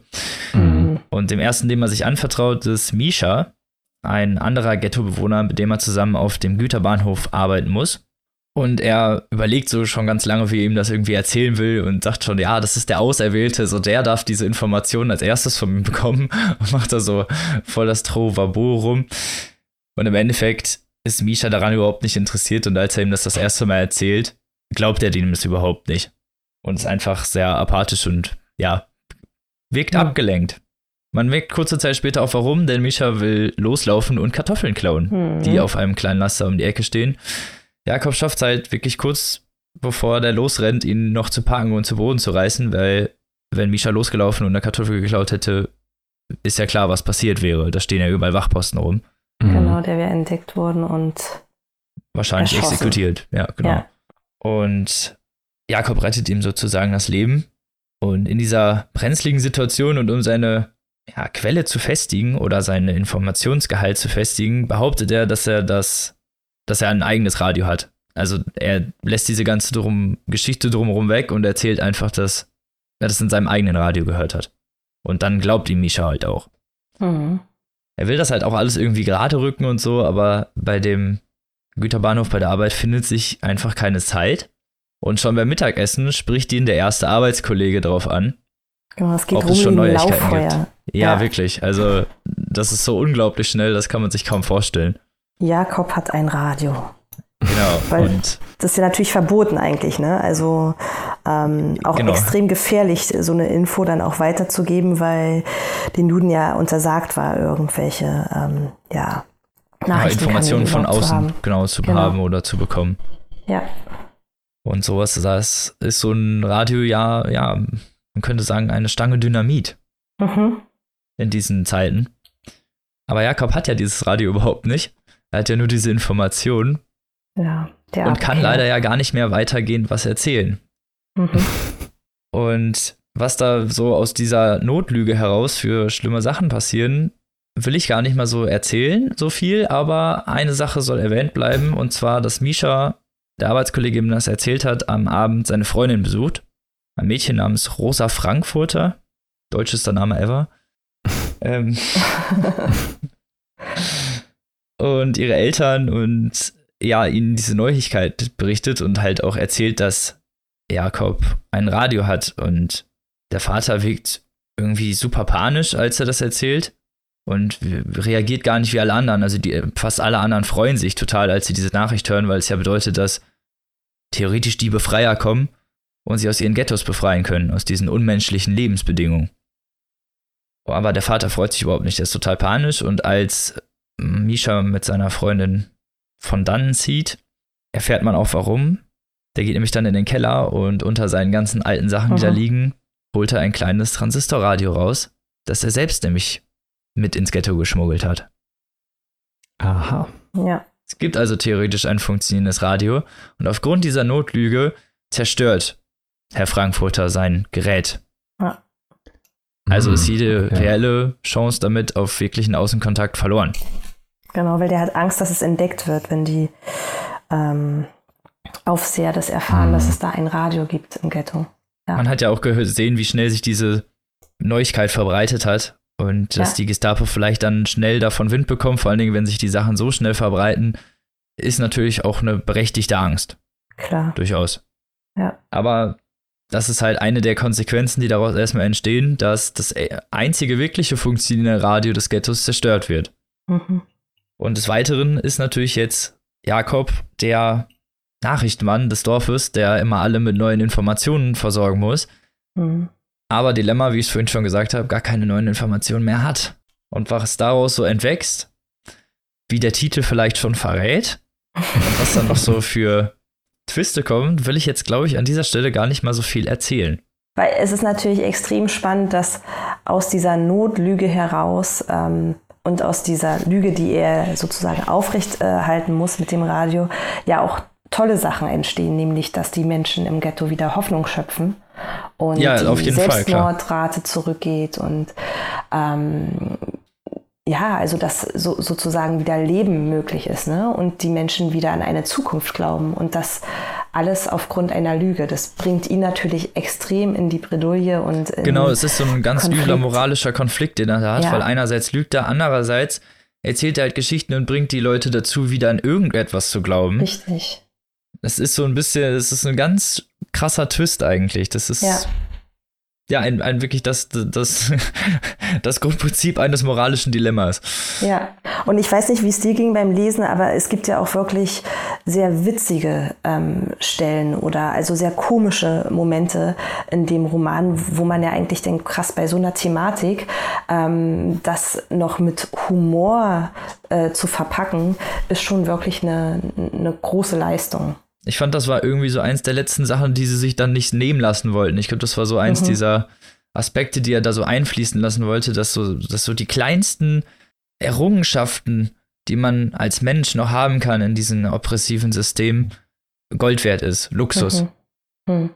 Mhm. Und dem ersten, dem er sich anvertraut, ist Misha, ein anderer Ghetto-Bewohner, mit dem er zusammen auf dem Güterbahnhof arbeiten muss. Und er überlegt so schon ganz lange, wie er ihm das irgendwie erzählen will und sagt schon, ja, das ist der Auserwählte, so der darf diese Informationen als erstes von ihm bekommen und macht da so voll das Trovabo rum. Und im Endeffekt ist Misha daran überhaupt nicht interessiert und als er ihm das das erste Mal erzählt, glaubt er dem das überhaupt nicht. Und ist einfach sehr apathisch und ja, wirkt ja. abgelenkt. Man merkt kurze Zeit später auch warum, denn Misha will loslaufen und Kartoffeln klauen, mhm. die auf einem kleinen Laster um die Ecke stehen. Jakob schafft es halt wirklich kurz bevor der losrennt, ihn noch zu packen und zu Boden zu reißen, weil wenn Misha losgelaufen und eine Kartoffel geklaut hätte, ist ja klar, was passiert wäre. Da stehen ja überall Wachposten rum. Mhm. Genau, der wäre entdeckt worden und wahrscheinlich erschossen. exekutiert. Ja, genau. Ja. Und Jakob rettet ihm sozusagen das Leben. Und in dieser brenzligen Situation und um seine ja, Quelle zu festigen oder seinen Informationsgehalt zu festigen, behauptet er, dass er das, dass er ein eigenes Radio hat. Also er lässt diese ganze drum, Geschichte drumherum weg und erzählt einfach, dass er das in seinem eigenen Radio gehört hat. Und dann glaubt ihm Misha halt auch. Mhm. Er will das halt auch alles irgendwie gerade rücken und so, aber bei dem Güterbahnhof bei der Arbeit findet sich einfach keine Zeit. Und schon beim Mittagessen spricht ihn der erste Arbeitskollege drauf an, Genau, es geht ob es schon Neuigkeiten Lauffeuer. gibt. Ja, ja, wirklich. Also, das ist so unglaublich schnell, das kann man sich kaum vorstellen. Jakob hat ein Radio. Genau. Weil und das ist ja natürlich verboten eigentlich, ne? Also ähm, auch genau. extrem gefährlich, so eine Info dann auch weiterzugeben, weil den Juden ja untersagt war, irgendwelche ähm, ja, Nachrichten ja, Informationen von außen zu genau zu genau. haben oder zu bekommen. Ja. Und sowas, das ist so ein Radio ja, ja, man könnte sagen, eine Stange Dynamit. Mhm. In diesen Zeiten. Aber Jakob hat ja dieses Radio überhaupt nicht. Er hat ja nur diese Informationen. Ja, der und kann leider ja gar nicht mehr weitergehen, was erzählen. Mhm. Und was da so aus dieser Notlüge heraus für schlimme Sachen passieren, will ich gar nicht mal so erzählen, so viel, aber eine Sache soll erwähnt bleiben, und zwar, dass Misha, der Arbeitskollegin, das erzählt hat, am Abend seine Freundin besucht ein Mädchen namens Rosa Frankfurter, deutschester Name ever. ähm, und ihre Eltern und ja, ihnen diese Neuigkeit berichtet und halt auch erzählt, dass Jakob ein Radio hat und der Vater wirkt irgendwie super panisch, als er das erzählt und reagiert gar nicht wie alle anderen. Also die, fast alle anderen freuen sich total, als sie diese Nachricht hören, weil es ja bedeutet, dass theoretisch die Befreier kommen und sie aus ihren Ghettos befreien können, aus diesen unmenschlichen Lebensbedingungen. Aber der Vater freut sich überhaupt nicht, er ist total panisch und als Misha mit seiner Freundin von dannen zieht, erfährt man auch warum. Der geht nämlich dann in den Keller und unter seinen ganzen alten Sachen, die Aha. da liegen, holt er ein kleines Transistorradio raus, das er selbst nämlich mit ins Ghetto geschmuggelt hat. Aha. Ja. Es gibt also theoretisch ein funktionierendes Radio und aufgrund dieser Notlüge zerstört Herr Frankfurter sein Gerät. Ja. Also ist hm, jede reelle Chance damit auf wirklichen Außenkontakt verloren. Genau, weil der hat Angst, dass es entdeckt wird, wenn die ähm, Aufseher das erfahren, mhm. dass es da ein Radio gibt im Ghetto. Ja. Man hat ja auch gesehen, wie schnell sich diese Neuigkeit verbreitet hat und dass ja. die Gestapo vielleicht dann schnell davon Wind bekommt, vor allen Dingen, wenn sich die Sachen so schnell verbreiten, ist natürlich auch eine berechtigte Angst. Klar. Durchaus. Ja. Aber das ist halt eine der Konsequenzen, die daraus erstmal entstehen, dass das einzige wirkliche funktionierende Radio des Ghettos zerstört wird. Mhm. Und des Weiteren ist natürlich jetzt Jakob, der Nachrichtenmann des Dorfes, der immer alle mit neuen Informationen versorgen muss. Mhm. Aber Dilemma, wie ich es vorhin schon gesagt habe, gar keine neuen Informationen mehr hat. Und was daraus so entwächst, wie der Titel vielleicht schon verrät, und was dann noch so für Twiste kommen, will ich jetzt, glaube ich, an dieser Stelle gar nicht mal so viel erzählen. Weil es ist natürlich extrem spannend, dass aus dieser Notlüge heraus ähm, und aus dieser Lüge, die er sozusagen aufrechthalten äh, muss mit dem Radio, ja auch tolle Sachen entstehen, nämlich dass die Menschen im Ghetto wieder Hoffnung schöpfen und ja, die Selbstmordrate zurückgeht und ähm, ja, also dass so, sozusagen wieder Leben möglich ist ne? und die Menschen wieder an eine Zukunft glauben und das alles aufgrund einer Lüge. Das bringt ihn natürlich extrem in die Bredouille und genau, es ist so ein ganz Konflikt. übler moralischer Konflikt, den er da hat, ja. weil einerseits lügt er, andererseits erzählt er halt Geschichten und bringt die Leute dazu, wieder an irgendetwas zu glauben. Richtig. Das ist so ein bisschen, das ist ein ganz krasser Twist eigentlich. Das ist ja ja, ein, ein wirklich das, das, das Grundprinzip eines moralischen Dilemmas. Ja, und ich weiß nicht, wie es dir ging beim Lesen, aber es gibt ja auch wirklich sehr witzige ähm, Stellen oder also sehr komische Momente in dem Roman, wo man ja eigentlich denkt, krass, bei so einer Thematik, ähm, das noch mit Humor äh, zu verpacken, ist schon wirklich eine, eine große Leistung. Ich fand, das war irgendwie so eins der letzten Sachen, die sie sich dann nicht nehmen lassen wollten. Ich glaube, das war so eins mhm. dieser Aspekte, die er da so einfließen lassen wollte, dass so, dass so die kleinsten Errungenschaften, die man als Mensch noch haben kann in diesem oppressiven System, Gold wert ist, Luxus. Mhm. Mhm.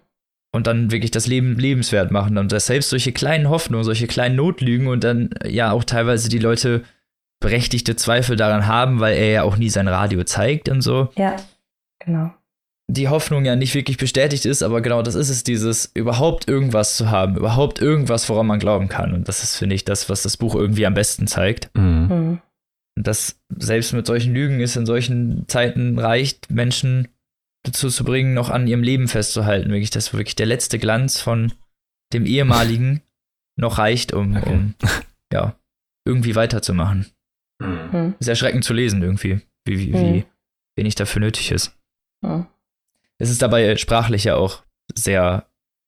Und dann wirklich das Leben lebenswert machen. Und dass selbst solche kleinen Hoffnungen, solche kleinen Notlügen und dann ja auch teilweise die Leute berechtigte Zweifel daran haben, weil er ja auch nie sein Radio zeigt und so. Ja, genau die Hoffnung ja nicht wirklich bestätigt ist, aber genau das ist es, dieses überhaupt irgendwas zu haben, überhaupt irgendwas, woran man glauben kann. Und das ist, finde ich, das, was das Buch irgendwie am besten zeigt. Mhm. mhm. Und das selbst mit solchen Lügen ist in solchen Zeiten reicht, Menschen dazu zu bringen, noch an ihrem Leben festzuhalten. Wirklich, dass wirklich der letzte Glanz von dem ehemaligen noch reicht, um, okay. um ja, irgendwie weiterzumachen. Mhm. Ist erschreckend zu lesen, irgendwie, wie, wie, mhm. wie wenig dafür nötig ist. Mhm. Es ist dabei sprachlich ja auch sehr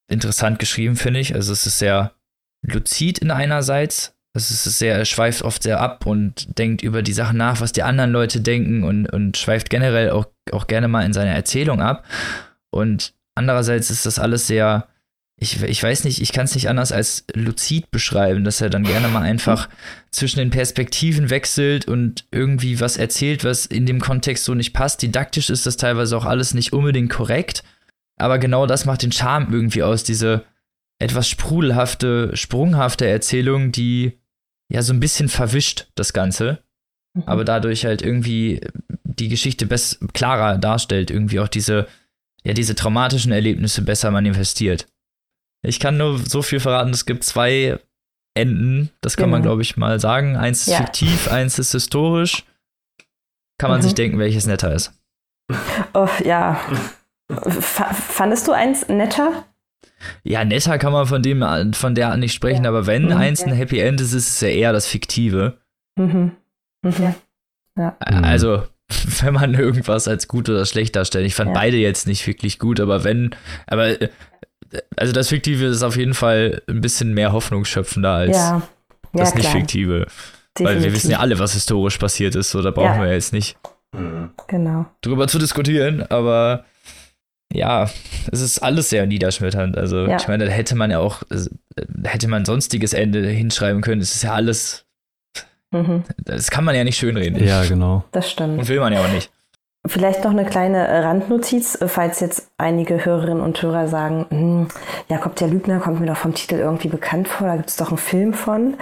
interessant geschrieben, finde ich. Also es ist sehr luzid in einerseits. Also es ist sehr, schweift oft sehr ab und denkt über die Sachen nach, was die anderen Leute denken und, und schweift generell auch, auch gerne mal in seiner Erzählung ab. Und andererseits ist das alles sehr ich, ich weiß nicht, ich kann es nicht anders als luzid beschreiben, dass er dann gerne mal einfach zwischen den Perspektiven wechselt und irgendwie was erzählt, was in dem Kontext so nicht passt. Didaktisch ist das teilweise auch alles nicht unbedingt korrekt, aber genau das macht den Charme irgendwie aus, diese etwas sprudelhafte, sprunghafte Erzählung, die ja so ein bisschen verwischt das Ganze, mhm. aber dadurch halt irgendwie die Geschichte best klarer darstellt, irgendwie auch diese, ja, diese traumatischen Erlebnisse besser manifestiert. Ich kann nur so viel verraten, es gibt zwei Enden, das kann genau. man, glaube ich, mal sagen. Eins ist ja. fiktiv, eins ist historisch. Kann man mhm. sich denken, welches netter ist. Oh, ja. F fandest du eins netter? Ja, netter kann man von dem von der nicht sprechen, ja. aber wenn mhm, eins ja. ein Happy End ist, ist es ja eher das Fiktive. Mhm. Mhm. Ja. Also, wenn man irgendwas als gut oder schlecht darstellt. Ich fand beide jetzt nicht wirklich gut, aber wenn, aber äh, also das Fiktive ist auf jeden Fall ein bisschen mehr hoffnungsschöpfender als ja. Ja, das nicht Fiktive. Definitiv. Weil wir wissen ja alle, was historisch passiert ist, so da brauchen ja. wir jetzt nicht genau. drüber zu diskutieren, aber ja, es ist alles sehr niederschmetternd. Also ich meine, da hätte man ja auch, da hätte man sonstiges Ende hinschreiben können. Es ist ja alles, mhm. das kann man ja nicht schönreden. Ja, genau. Das stimmt. Und will man ja auch nicht. Vielleicht noch eine kleine äh, Randnotiz, äh, falls jetzt einige Hörerinnen und Hörer sagen, hm, Jakob der Lügner kommt mir doch vom Titel irgendwie bekannt vor, da gibt es doch einen Film von.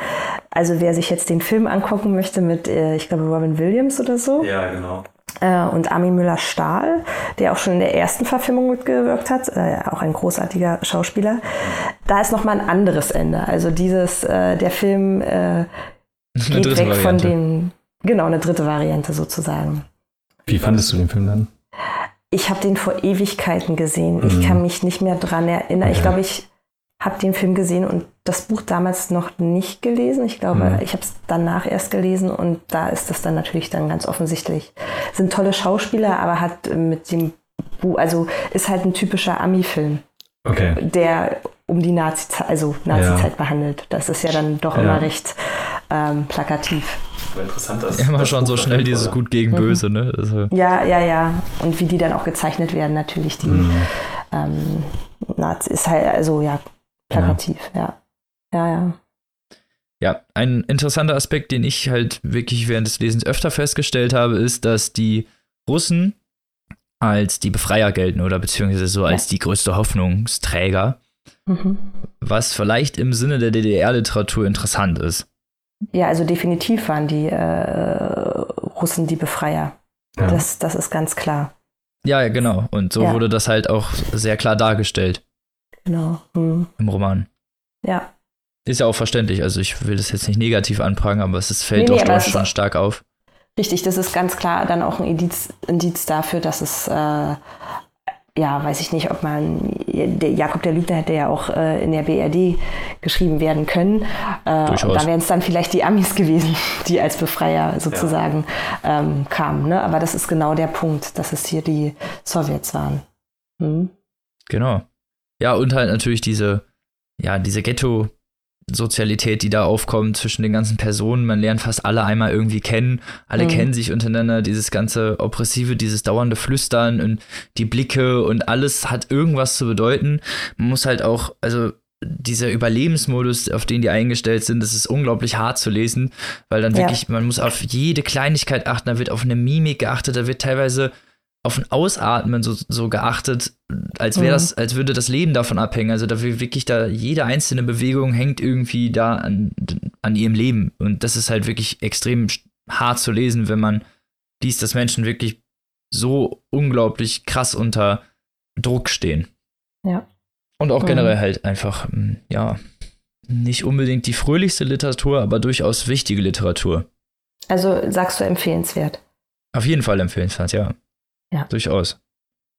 Also wer sich jetzt den Film angucken möchte mit, äh, ich glaube, Robin Williams oder so. Ja, genau. Und Armin Müller-Stahl, der auch schon in der ersten Verfilmung mitgewirkt hat, auch ein großartiger Schauspieler. Da ist nochmal ein anderes Ende. Also dieses, der Film geht weg Variante. von dem, genau, eine dritte Variante sozusagen. Wie fandest du den Film dann? Ich habe den vor Ewigkeiten gesehen. Mhm. Ich kann mich nicht mehr dran erinnern. Okay. Ich glaube, ich habe den Film gesehen und das Buch damals noch nicht gelesen. Ich glaube, mhm. ich habe es danach erst gelesen und da ist das dann natürlich dann ganz offensichtlich. Sind tolle Schauspieler, aber hat mit dem also ist halt ein typischer Ami-Film. Okay. Der um die Nazi-Zeit, also Nazi-Zeit ja. behandelt. Das ist ja dann doch ja. immer recht ähm, plakativ. Interessant, dass ja, immer schon so schnell dieses Gut gegen mhm. Böse, ne? Also. Ja, ja, ja. Und wie die dann auch gezeichnet werden, natürlich die mhm. ähm, Nazi ist halt, also ja, plakativ, ja. Ja, ja. Ja, ein interessanter Aspekt, den ich halt wirklich während des Lesens öfter festgestellt habe, ist, dass die Russen als die Befreier gelten oder beziehungsweise so als die größte Hoffnungsträger. Mhm. Was vielleicht im Sinne der DDR-Literatur interessant ist. Ja, also definitiv waren die äh, Russen die Befreier. Ja. Das, das ist ganz klar. Ja, genau. Und so ja. wurde das halt auch sehr klar dargestellt. Genau. Mhm. Im Roman. Ja. Ist ja auch verständlich. Also ich will das jetzt nicht negativ anprangern, aber es ist, fällt nee, nee, doch schon stark auf. Richtig, das ist ganz klar dann auch ein Indiz, Indiz dafür, dass es, äh, ja, weiß ich nicht, ob man, der Jakob der Lügner hätte ja auch äh, in der BRD geschrieben werden können. Äh, Durchaus. da wären es dann vielleicht die Amis gewesen, die als Befreier sozusagen ja. ähm, kamen. Ne? Aber das ist genau der Punkt, dass es hier die Sowjets waren. Hm? Genau. Ja, und halt natürlich diese, ja, diese Ghetto- Sozialität, die da aufkommt zwischen den ganzen Personen. Man lernt fast alle einmal irgendwie kennen. Alle mhm. kennen sich untereinander. Dieses ganze Oppressive, dieses dauernde Flüstern und die Blicke und alles hat irgendwas zu bedeuten. Man muss halt auch, also dieser Überlebensmodus, auf den die eingestellt sind, das ist unglaublich hart zu lesen, weil dann wirklich, ja. man muss auf jede Kleinigkeit achten, da wird auf eine Mimik geachtet, da wird teilweise auf ein Ausatmen so, so geachtet, als wäre mhm. das, als würde das Leben davon abhängen. Also da wirklich da jede einzelne Bewegung hängt irgendwie da an, an ihrem Leben. Und das ist halt wirklich extrem hart zu lesen, wenn man liest, dass Menschen wirklich so unglaublich krass unter Druck stehen. Ja. Und auch mhm. generell halt einfach, hm, ja, nicht unbedingt die fröhlichste Literatur, aber durchaus wichtige Literatur. Also sagst du empfehlenswert? Auf jeden Fall empfehlenswert, ja. Ja. Durchaus.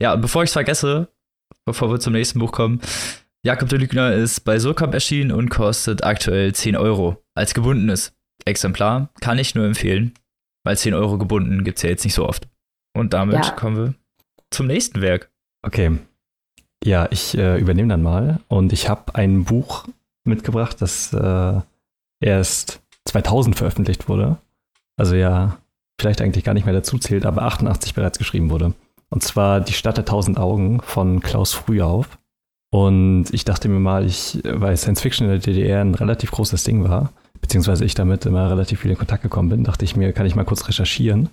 Ja, bevor ich es vergesse, bevor wir zum nächsten Buch kommen, Jakob de Lügner ist bei Surkamp erschienen und kostet aktuell 10 Euro. Als gebundenes Exemplar kann ich nur empfehlen, weil 10 Euro gebunden gibt es ja jetzt nicht so oft. Und damit ja. kommen wir zum nächsten Werk. Okay. Ja, ich äh, übernehme dann mal und ich habe ein Buch mitgebracht, das äh, erst 2000 veröffentlicht wurde. Also ja, vielleicht eigentlich gar nicht mehr dazu zählt, aber 88 bereits geschrieben wurde. Und zwar Die Stadt der tausend Augen von Klaus Frühauf. Und ich dachte mir mal, ich, weil Science Fiction in der DDR ein relativ großes Ding war, beziehungsweise ich damit immer relativ viel in Kontakt gekommen bin, dachte ich mir, kann ich mal kurz recherchieren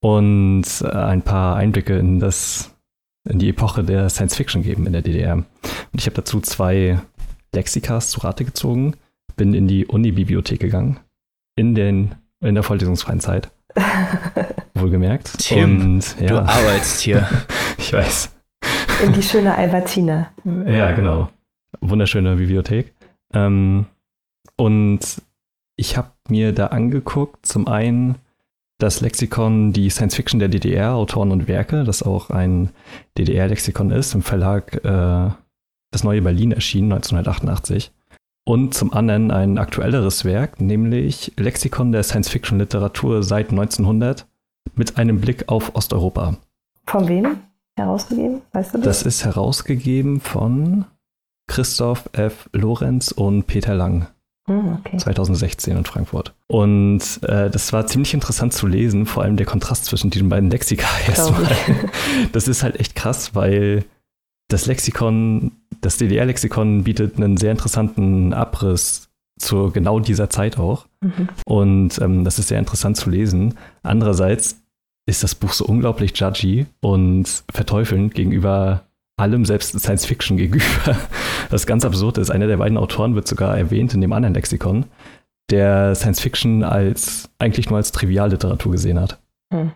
und ein paar Einblicke in das, in die Epoche der Science Fiction geben in der DDR. Und ich habe dazu zwei Lexikas zu Rate gezogen, bin in die Uni-Bibliothek gegangen, in, den, in der vorlesungsfreien Zeit Wohlgemerkt. Tim, Und, ja. du arbeitest hier. ich weiß. In die schöne Albertine. Ja, genau. Wunderschöne Bibliothek. Ähm, und ich habe mir da angeguckt, zum einen das Lexikon Die Science Fiction der DDR, Autoren und Werke, das auch ein DDR-Lexikon ist, im Verlag äh, Das Neue Berlin erschienen, 1988 und zum anderen ein aktuelleres Werk, nämlich Lexikon der Science-Fiction-Literatur seit 1900 mit einem Blick auf Osteuropa. Von wem herausgegeben? Weißt du das? Das ist herausgegeben von Christoph F. Lorenz und Peter Lang. Hm, okay. 2016 in Frankfurt. Und äh, das war ziemlich interessant zu lesen, vor allem der Kontrast zwischen diesen beiden Lexika erstmal. Das ist halt echt krass, weil das Lexikon, das DDR-Lexikon bietet einen sehr interessanten Abriss zu genau dieser Zeit auch. Mhm. Und ähm, das ist sehr interessant zu lesen. Andererseits ist das Buch so unglaublich judgy und verteufelnd gegenüber allem, selbst Science Fiction gegenüber. Das ganz absurd ist. Einer der beiden Autoren wird sogar erwähnt in dem anderen Lexikon, der Science Fiction als eigentlich nur als Trivialliteratur gesehen hat. Mhm.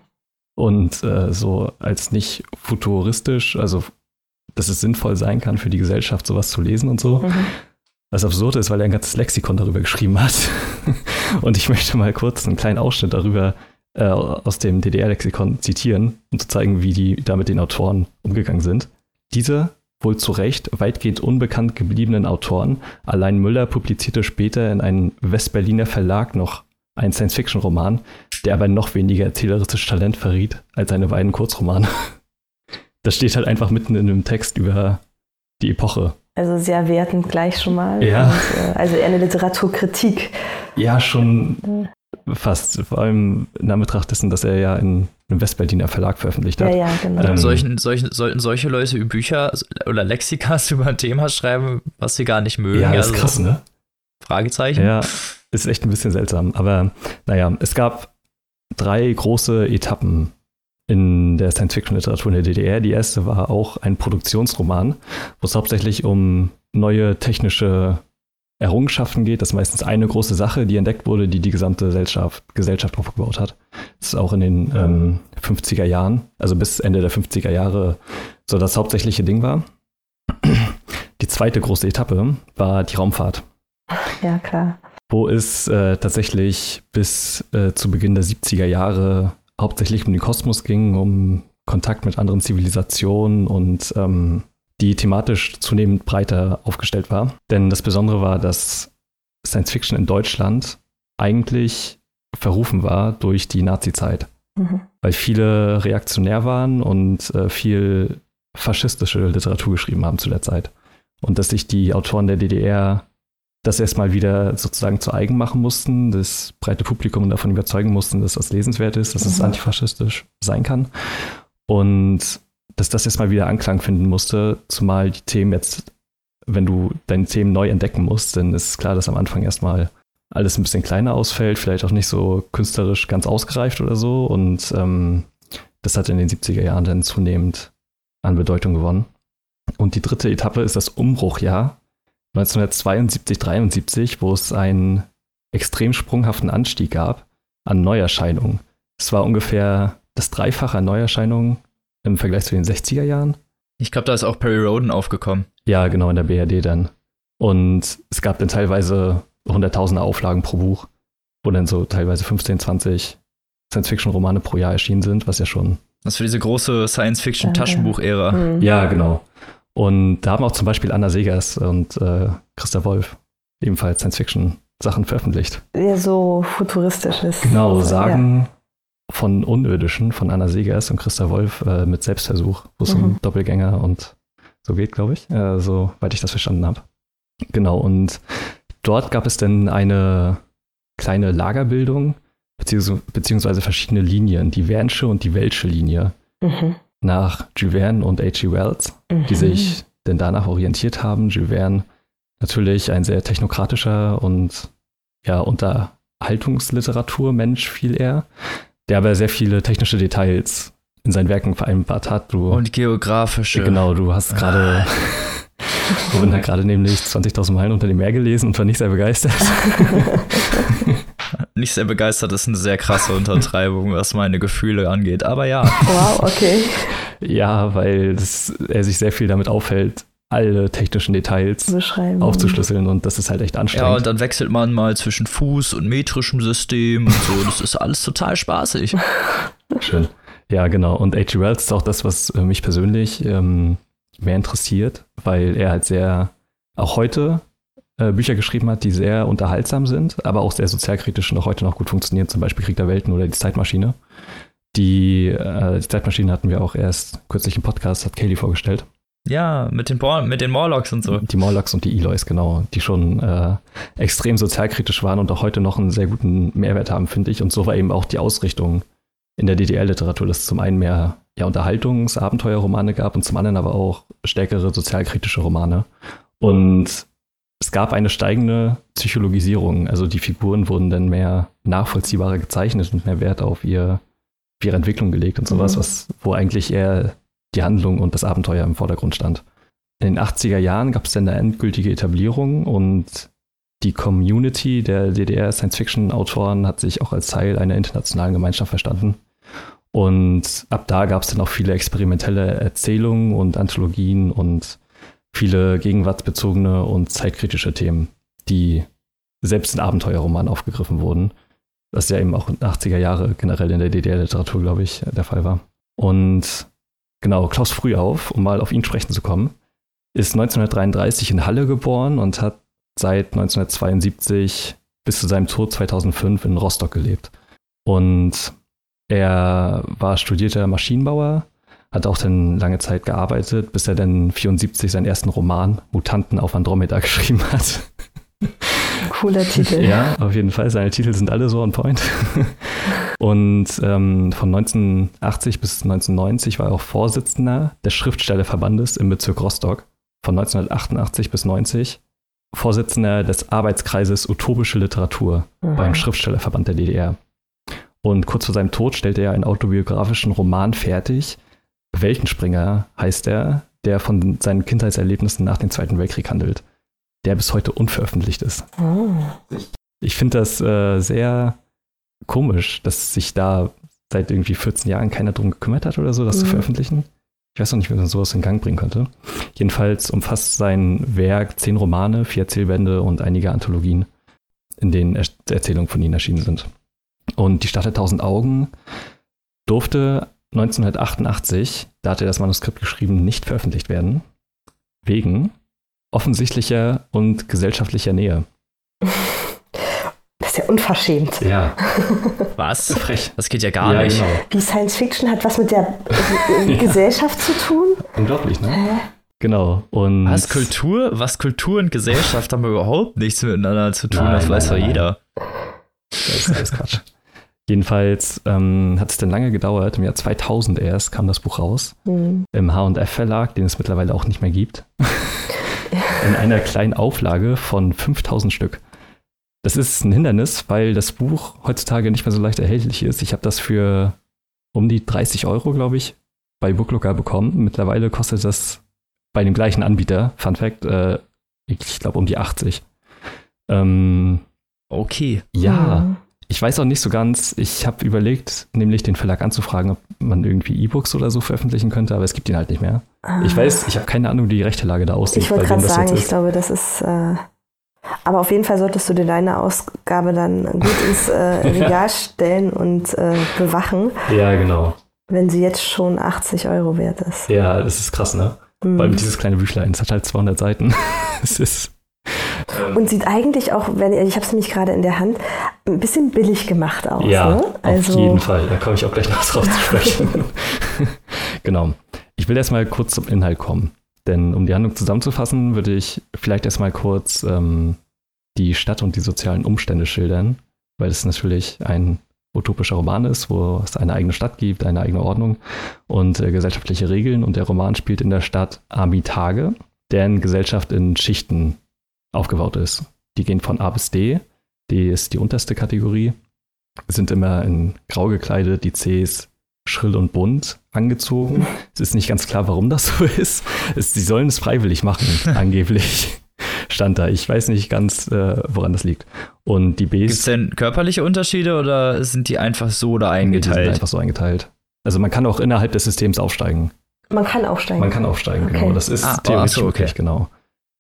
Und äh, so als nicht futuristisch, also dass es sinnvoll sein kann für die Gesellschaft, sowas zu lesen und so. Mhm. Was absurd ist, weil er ein ganzes Lexikon darüber geschrieben hat. und ich möchte mal kurz einen kleinen Ausschnitt darüber äh, aus dem DDR-Lexikon zitieren, um zu zeigen, wie die da mit den Autoren umgegangen sind. Diese wohl zu Recht weitgehend unbekannt gebliebenen Autoren, allein Müller publizierte später in einem Westberliner Verlag noch einen Science-Fiction-Roman, der aber noch weniger erzählerisches Talent verriet als seine beiden Kurzromane. Das steht halt einfach mitten in einem Text über die Epoche. Also sehr wertend gleich schon mal. Ja. Und, äh, also eher eine Literaturkritik. Ja, schon fast. Vor allem in Anbetracht dessen, dass er ja in einem Westberliner Verlag veröffentlicht hat. Ja, ja, genau. Ähm, solchen, solchen, sollten solche Leute Bücher oder Lexikas über ein Thema schreiben, was sie gar nicht mögen. Ja, das ist also, krass, ne? Fragezeichen. Ja, ist echt ein bisschen seltsam. Aber naja, es gab drei große Etappen in der Science-Fiction-Literatur in der DDR. Die erste war auch ein Produktionsroman, wo es hauptsächlich um neue technische Errungenschaften geht. Das ist meistens eine große Sache, die entdeckt wurde, die die gesamte Gesellschaft, Gesellschaft aufgebaut hat. Das ist auch in den ähm, 50er Jahren, also bis Ende der 50er Jahre, so das hauptsächliche Ding war. Die zweite große Etappe war die Raumfahrt. Ja, klar. Wo es äh, tatsächlich bis äh, zu Beginn der 70er Jahre hauptsächlich um den Kosmos ging, um Kontakt mit anderen Zivilisationen und ähm, die thematisch zunehmend breiter aufgestellt war. Denn das Besondere war, dass Science Fiction in Deutschland eigentlich verrufen war durch die Nazi-Zeit. Mhm. Weil viele reaktionär waren und äh, viel faschistische Literatur geschrieben haben zu der Zeit. Und dass sich die Autoren der DDR das erstmal wieder sozusagen zu eigen machen mussten, das breite Publikum davon überzeugen mussten, dass das lesenswert ist, dass mhm. es antifaschistisch sein kann. Und dass das erstmal wieder Anklang finden musste, zumal die Themen jetzt, wenn du deine Themen neu entdecken musst, dann ist klar, dass am Anfang erstmal alles ein bisschen kleiner ausfällt, vielleicht auch nicht so künstlerisch ganz ausgereift oder so. Und ähm, das hat in den 70er Jahren dann zunehmend an Bedeutung gewonnen. Und die dritte Etappe ist das Umbruchjahr 1972, 73, wo es einen extrem sprunghaften Anstieg gab an Neuerscheinungen. Es war ungefähr das Dreifache an Neuerscheinungen im Vergleich zu den 60er Jahren. Ich glaube, da ist auch Perry Roden aufgekommen. Ja, genau, in der BRD dann. Und es gab dann teilweise hunderttausende Auflagen pro Buch, wo dann so teilweise 15, 20 Science-Fiction-Romane pro Jahr erschienen sind, was ja schon. Das für diese große Science-Fiction-Taschenbuch-Ära. Ja, genau. Und da haben auch zum Beispiel Anna Segers und äh, Christa Wolf ebenfalls Science-Fiction-Sachen veröffentlicht. Ja, so futuristisches. Genau, Sagen ja. von Unirdischen von Anna Segers und Christa Wolf äh, mit Selbstversuch, wo es mhm. um Doppelgänger und so geht, glaube ich, äh, soweit ich das verstanden habe. Genau, und dort gab es dann eine kleine Lagerbildung, beziehungsweise verschiedene Linien, die Wernsche und die Welsche Linie. Mhm nach Jules und H.G. Wells, mhm. die sich denn danach orientiert haben. Jules natürlich ein sehr technokratischer und ja, Unterhaltungsliteraturmensch viel eher, der aber sehr viele technische Details in seinen Werken vereinbart hat. Du, und geografische. Genau, du hast gerade Robin hat gerade nämlich 20.000 Meilen unter dem Meer gelesen und war nicht sehr begeistert. nicht sehr begeistert ist eine sehr krasse Untertreibung, was meine Gefühle angeht. Aber ja. Wow, okay. Ja, weil das, er sich sehr viel damit aufhält, alle technischen Details aufzuschlüsseln und das ist halt echt anstrengend. Ja, und dann wechselt man mal zwischen Fuß und metrischem System und so. Das ist alles total spaßig. Schön. Ja, genau. Und H.G. Wells ist auch das, was mich persönlich ähm, mehr interessiert, weil er halt sehr, auch heute äh, Bücher geschrieben hat, die sehr unterhaltsam sind, aber auch sehr sozialkritisch und auch heute noch gut funktionieren, zum Beispiel Krieg der Welten oder die Zeitmaschine. Die, äh, die Zeitmaschine hatten wir auch erst kürzlich im Podcast, hat Kaylee vorgestellt. Ja, mit den, mit den Morlocks und so. Die Morlocks und die Eloys, genau, die schon äh, extrem sozialkritisch waren und auch heute noch einen sehr guten Mehrwert haben, finde ich. Und so war eben auch die Ausrichtung in der DDR-Literatur, dass es zum einen mehr ja, Unterhaltungs-, Abenteuerromane gab und zum anderen aber auch stärkere sozialkritische Romane. Und es gab eine steigende Psychologisierung. Also die Figuren wurden dann mehr nachvollziehbarer gezeichnet und mehr Wert auf, ihr, auf ihre Entwicklung gelegt und sowas, mhm. was, wo eigentlich eher die Handlung und das Abenteuer im Vordergrund stand. In den 80er Jahren gab es dann eine endgültige Etablierung und die Community der DDR-Science-Fiction-Autoren hat sich auch als Teil einer internationalen Gemeinschaft verstanden. Und ab da gab es dann auch viele experimentelle Erzählungen und Anthologien und viele gegenwartsbezogene und zeitkritische Themen, die selbst in Abenteuerromanen aufgegriffen wurden. Was ja eben auch in den 80er Jahre generell in der DDR-Literatur, glaube ich, der Fall war. Und genau, Klaus Frühauf, um mal auf ihn sprechen zu kommen, ist 1933 in Halle geboren und hat seit 1972 bis zu seinem Tod 2005 in Rostock gelebt. Und er war studierter Maschinenbauer, Hat auch dann lange Zeit gearbeitet, bis er dann 74 seinen ersten Roman Mutanten auf Andromeda geschrieben hat. Cooler Titel. Ja, auf jeden Fall. Seine Titel sind alle so on point. Und ähm, von 1980 bis 1990 war er auch Vorsitzender des Schriftstellerverbandes im Bezirk Rostock. Von 1988 bis 90 Vorsitzender des Arbeitskreises Utopische Literatur mhm. beim Schriftstellerverband der DDR. Und kurz vor seinem Tod stellte er einen autobiografischen Roman fertig. Weltenspringer heißt er, der von seinen Kindheitserlebnissen nach dem Zweiten Weltkrieg handelt, der bis heute unveröffentlicht ist. Oh. Ich finde das äh, sehr komisch, dass sich da seit irgendwie 14 Jahren keiner drum gekümmert hat oder so, das mhm. zu veröffentlichen. Ich weiß noch nicht, wie man sowas in Gang bringen könnte. Jedenfalls umfasst sein Werk zehn Romane, vier Erzählbände und einige Anthologien, in denen er Erzählungen von ihm erschienen sind. Und die Stadt der tausend Augen durfte 1988, da hat er das Manuskript geschrieben, nicht veröffentlicht werden, wegen offensichtlicher und gesellschaftlicher Nähe. Das ist ja unverschämt. Ja. Was? Frech. Das geht ja gar ja, nicht. Genau. Die Science Fiction hat was mit der ja. Gesellschaft zu tun? Unglaublich, ne? Hä? Genau. Und was Kultur, was Kultur und Gesellschaft haben überhaupt nichts miteinander zu tun, nein, das weiß doch jeder. Das ist alles Quatsch. Jedenfalls ähm, hat es dann lange gedauert. Im Jahr 2000 erst kam das Buch raus. Mhm. Im H&F Verlag, den es mittlerweile auch nicht mehr gibt. In einer kleinen Auflage von 5000 Stück. Das ist ein Hindernis, weil das Buch heutzutage nicht mehr so leicht erhältlich ist. Ich habe das für um die 30 Euro, glaube ich, bei Booklooker bekommen. Mittlerweile kostet das bei dem gleichen Anbieter, Fun Fact, äh, ich glaube um die 80. Ähm, okay. Ja. Mhm. Ich weiß auch nicht so ganz, ich habe überlegt, nämlich den Verlag anzufragen, ob man irgendwie E-Books oder so veröffentlichen könnte, aber es gibt ihn halt nicht mehr. Ah. Ich weiß, ich habe keine Ahnung, wie die rechte Lage da aussieht. Ich wollte gerade sagen, ich glaube, das ist. Äh, aber auf jeden Fall solltest du dir deine Ausgabe dann gut ins äh, Regal stellen und äh, bewachen. Ja, genau. Wenn sie jetzt schon 80 Euro wert ist. Ja, das ist krass, ne? Mhm. Allem dieses kleine Büchlein, es hat halt 200 Seiten. es ist und sieht eigentlich auch, wenn ich habe es nämlich gerade in der Hand, ein bisschen billig gemacht aus. Ja, ne? also, auf jeden Fall. Da komme ich auch gleich noch drauf zu sprechen. genau. Ich will erstmal kurz zum Inhalt kommen. Denn um die Handlung zusammenzufassen, würde ich vielleicht erstmal kurz ähm, die Stadt und die sozialen Umstände schildern, weil es natürlich ein utopischer Roman ist, wo es eine eigene Stadt gibt, eine eigene Ordnung und äh, gesellschaftliche Regeln. Und der Roman spielt in der Stadt Amitage, deren Gesellschaft in Schichten aufgebaut ist. Die gehen von A bis D. D ist die unterste Kategorie, sind immer in grau gekleidet, die Cs schrill und bunt angezogen. Es ist nicht ganz klar, warum das so ist. Es, sie sollen es freiwillig machen, angeblich. Stand da. Ich weiß nicht ganz, äh, woran das liegt. Und die Bs. Gibt es denn körperliche Unterschiede oder sind die einfach so da eingeteilt? Die sind einfach so eingeteilt. Also man kann auch innerhalb des Systems aufsteigen. Man kann aufsteigen. Man kann aufsteigen, okay. genau. Das ist ah, theoretisch oh, so, okay. möglich, genau.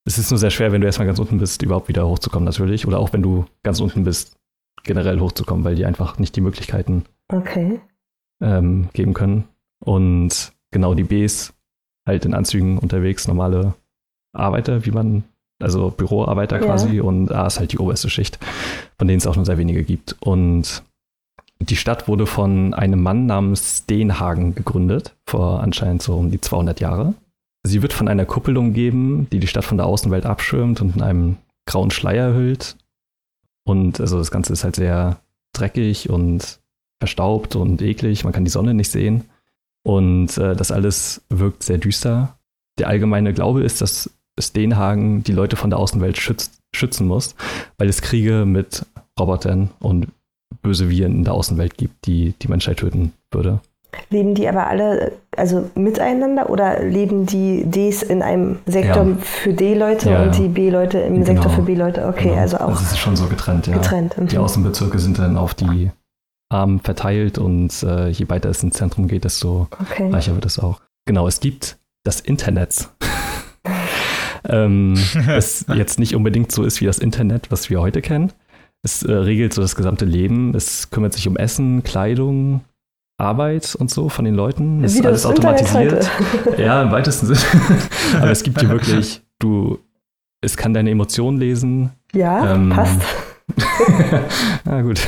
Es ist nur sehr schwer, wenn du erstmal ganz unten bist, überhaupt wieder hochzukommen, natürlich. Oder auch wenn du ganz unten bist, generell hochzukommen, weil die einfach nicht die Möglichkeiten okay. ähm, geben können. Und genau die Bs halt in Anzügen unterwegs, normale Arbeiter, wie man, also Büroarbeiter ja. quasi. Und A ist halt die oberste Schicht, von denen es auch nur sehr wenige gibt. Und die Stadt wurde von einem Mann namens Steenhagen gegründet, vor anscheinend so um die 200 Jahre. Sie wird von einer Kuppel umgeben, die die Stadt von der Außenwelt abschirmt und in einem grauen Schleier hüllt. Und also das Ganze ist halt sehr dreckig und verstaubt und eklig. Man kann die Sonne nicht sehen. Und äh, das alles wirkt sehr düster. Der allgemeine Glaube ist, dass Stenhagen die Leute von der Außenwelt schützt, schützen muss, weil es Kriege mit Robotern und böse Viren in der Außenwelt gibt, die die Menschheit töten würde. Leben die aber alle also miteinander oder leben die Ds in einem Sektor ja. für D-Leute ja, und die B-Leute im genau. Sektor für B-Leute? Okay, genau. also auch. Das ist schon so getrennt, ja. Getrennt. Mhm. Die Außenbezirke sind dann auf die Armen verteilt und äh, je weiter es ins Zentrum geht, desto okay. reicher wird es auch. Genau, es gibt das Internet. ähm, das jetzt nicht unbedingt so ist wie das Internet, was wir heute kennen. Es äh, regelt so das gesamte Leben. Es kümmert sich um Essen, Kleidung, Arbeit und so von den Leuten. Es ist alles automatisiert. Ja, im weitesten Sinne. Aber es gibt hier wirklich, du, es kann deine Emotionen lesen. Ja, ähm, passt. ah, gut.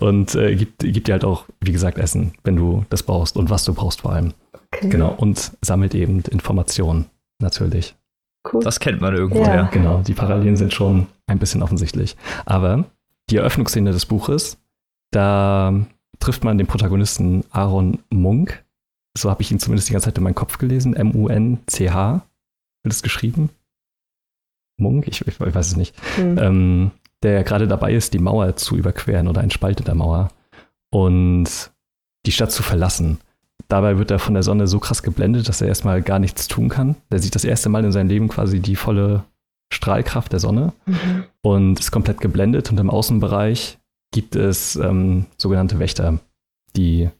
Und äh, gibt, gibt dir halt auch, wie gesagt, Essen, wenn du das brauchst und was du brauchst vor allem. Okay. Genau. Und sammelt eben Informationen, natürlich. Cool. Das kennt man irgendwo, ja. ja. Genau, die Parallelen sind schon ein bisschen offensichtlich. Aber die Eröffnungsszene des Buches, da trifft man den Protagonisten Aaron Munk. So habe ich ihn zumindest die ganze Zeit in meinem Kopf gelesen. M-U-N-C-H wird es geschrieben. Munk, ich, ich, weiß es nicht. Hm. Ähm, der gerade dabei ist, die Mauer zu überqueren oder ein Spalt in der Mauer und die Stadt zu verlassen. Dabei wird er von der Sonne so krass geblendet, dass er erstmal gar nichts tun kann. Er sieht das erste Mal in seinem Leben quasi die volle Strahlkraft der Sonne mhm. und ist komplett geblendet. Und im Außenbereich gibt es ähm, sogenannte Wächter, die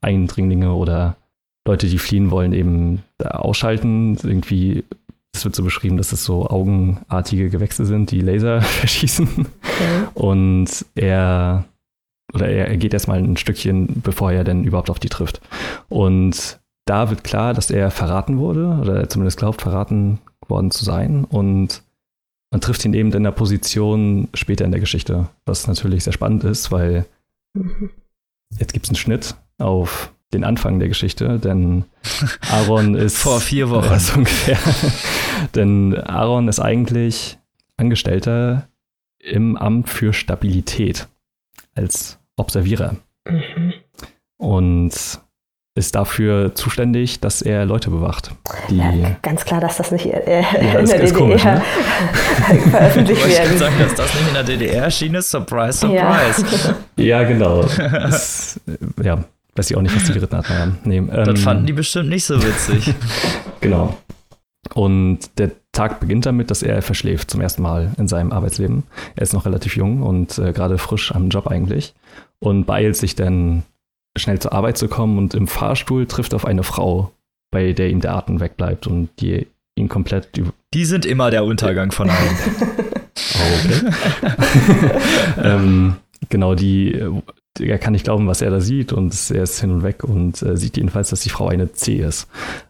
Eindringlinge oder Leute, die fliehen wollen, eben ausschalten. Irgendwie, es wird so beschrieben, dass es so augenartige Gewächse sind, die Laser verschießen. Okay. Und er oder er, geht erstmal ein Stückchen, bevor er denn überhaupt auf die trifft. Und da wird klar, dass er verraten wurde, oder er zumindest glaubt, verraten worden zu sein. Und man trifft ihn eben in der Position später in der Geschichte, was natürlich sehr spannend ist, weil mhm. jetzt gibt es einen Schnitt auf den Anfang der Geschichte, denn Aaron ist. Vor vier Wochen. Äh, so ungefähr. denn Aaron ist eigentlich Angestellter im Amt für Stabilität als Observierer. Mhm. Und ist dafür zuständig, dass er Leute bewacht. Ja, ganz klar, dass das nicht äh, ja, in der DDR komisch, ne? veröffentlicht werden. Ich sagen, dass das nicht in der DDR erschienen ist. Surprise, surprise. Ja, ja genau. Das, ja, weiß ich auch nicht, was die geritten haben. Nee, ähm, das fanden die bestimmt nicht so witzig. genau. Und der Tag beginnt damit, dass er verschläft zum ersten Mal in seinem Arbeitsleben. Er ist noch relativ jung und äh, gerade frisch am Job eigentlich und beeilt sich dann schnell zur Arbeit zu kommen und im Fahrstuhl trifft auf eine Frau, bei der ihm der Atem wegbleibt und die ihn komplett. Die sind immer der Untergang von allen. oh, okay. ähm, genau, die, er kann nicht glauben, was er da sieht und er ist hin und weg und äh, sieht jedenfalls, dass die Frau eine C ist.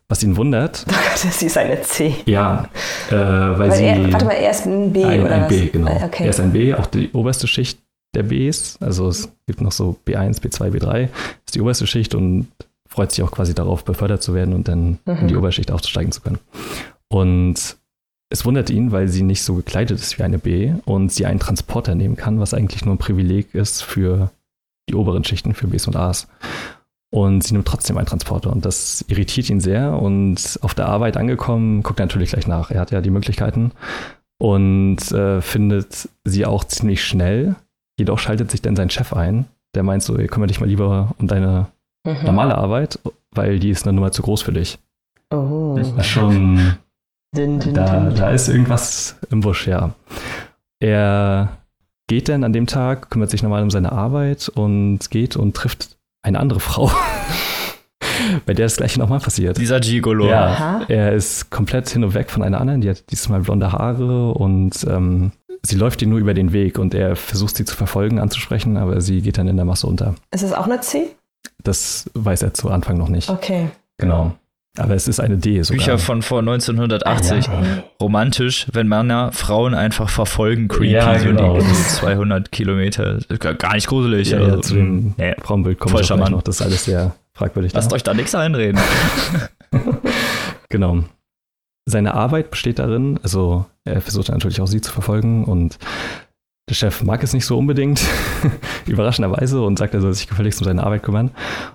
Was ihn wundert. Oh Gott, sie ist eine C. Ja, äh, weil, weil sie. Er, warte mal, er ist ein B ein, oder ein was? B, genau. Okay. Er ist ein B, auch die oberste Schicht der Bs. Also es gibt noch so B1, B2, B3, ist die oberste Schicht und freut sich auch quasi darauf, befördert zu werden und dann mhm. in die Oberschicht aufzusteigen zu können. Und es wundert ihn, weil sie nicht so gekleidet ist wie eine B und sie einen Transporter nehmen kann, was eigentlich nur ein Privileg ist für die oberen Schichten, für Bs und As. Und sie nimmt trotzdem einen Transporter und das irritiert ihn sehr. Und auf der Arbeit angekommen, guckt er natürlich gleich nach. Er hat ja die Möglichkeiten und äh, findet sie auch ziemlich schnell. Jedoch schaltet sich dann sein Chef ein, der meint so, ey, kümmere dich mal lieber um deine mhm. normale Arbeit, weil die ist eine Nummer zu groß für dich. Oh. Das ist schon. Din, din, da, din. da ist irgendwas im Busch, ja. Er geht dann an dem Tag, kümmert sich normal um seine Arbeit und geht und trifft eine andere Frau. bei der das gleiche nochmal passiert. Dieser Gigolo. Ja, Aha. er ist komplett hin und weg von einer anderen, die hat diesmal blonde Haare und ähm, sie läuft ihm nur über den Weg und er versucht sie zu verfolgen, anzusprechen, aber sie geht dann in der Masse unter. Ist es auch eine C? Das weiß er zu Anfang noch nicht. Okay. Genau. Aber es ist eine D sogar. Bücher von vor 1980. Ah, ja. Romantisch, wenn Männer Frauen einfach verfolgen, creepy, ja, genau. so die 200 Kilometer. Gar nicht gruselig. Ja, also, ja zu dem nee, Frauenbild kommt noch. Das ist alles sehr fragwürdig. Lasst da. euch da nichts einreden. genau. Seine Arbeit besteht darin, also er versucht natürlich auch sie zu verfolgen und der Chef mag es nicht so unbedingt, überraschenderweise, und sagt, er soll sich gefälligst um seine Arbeit kümmern.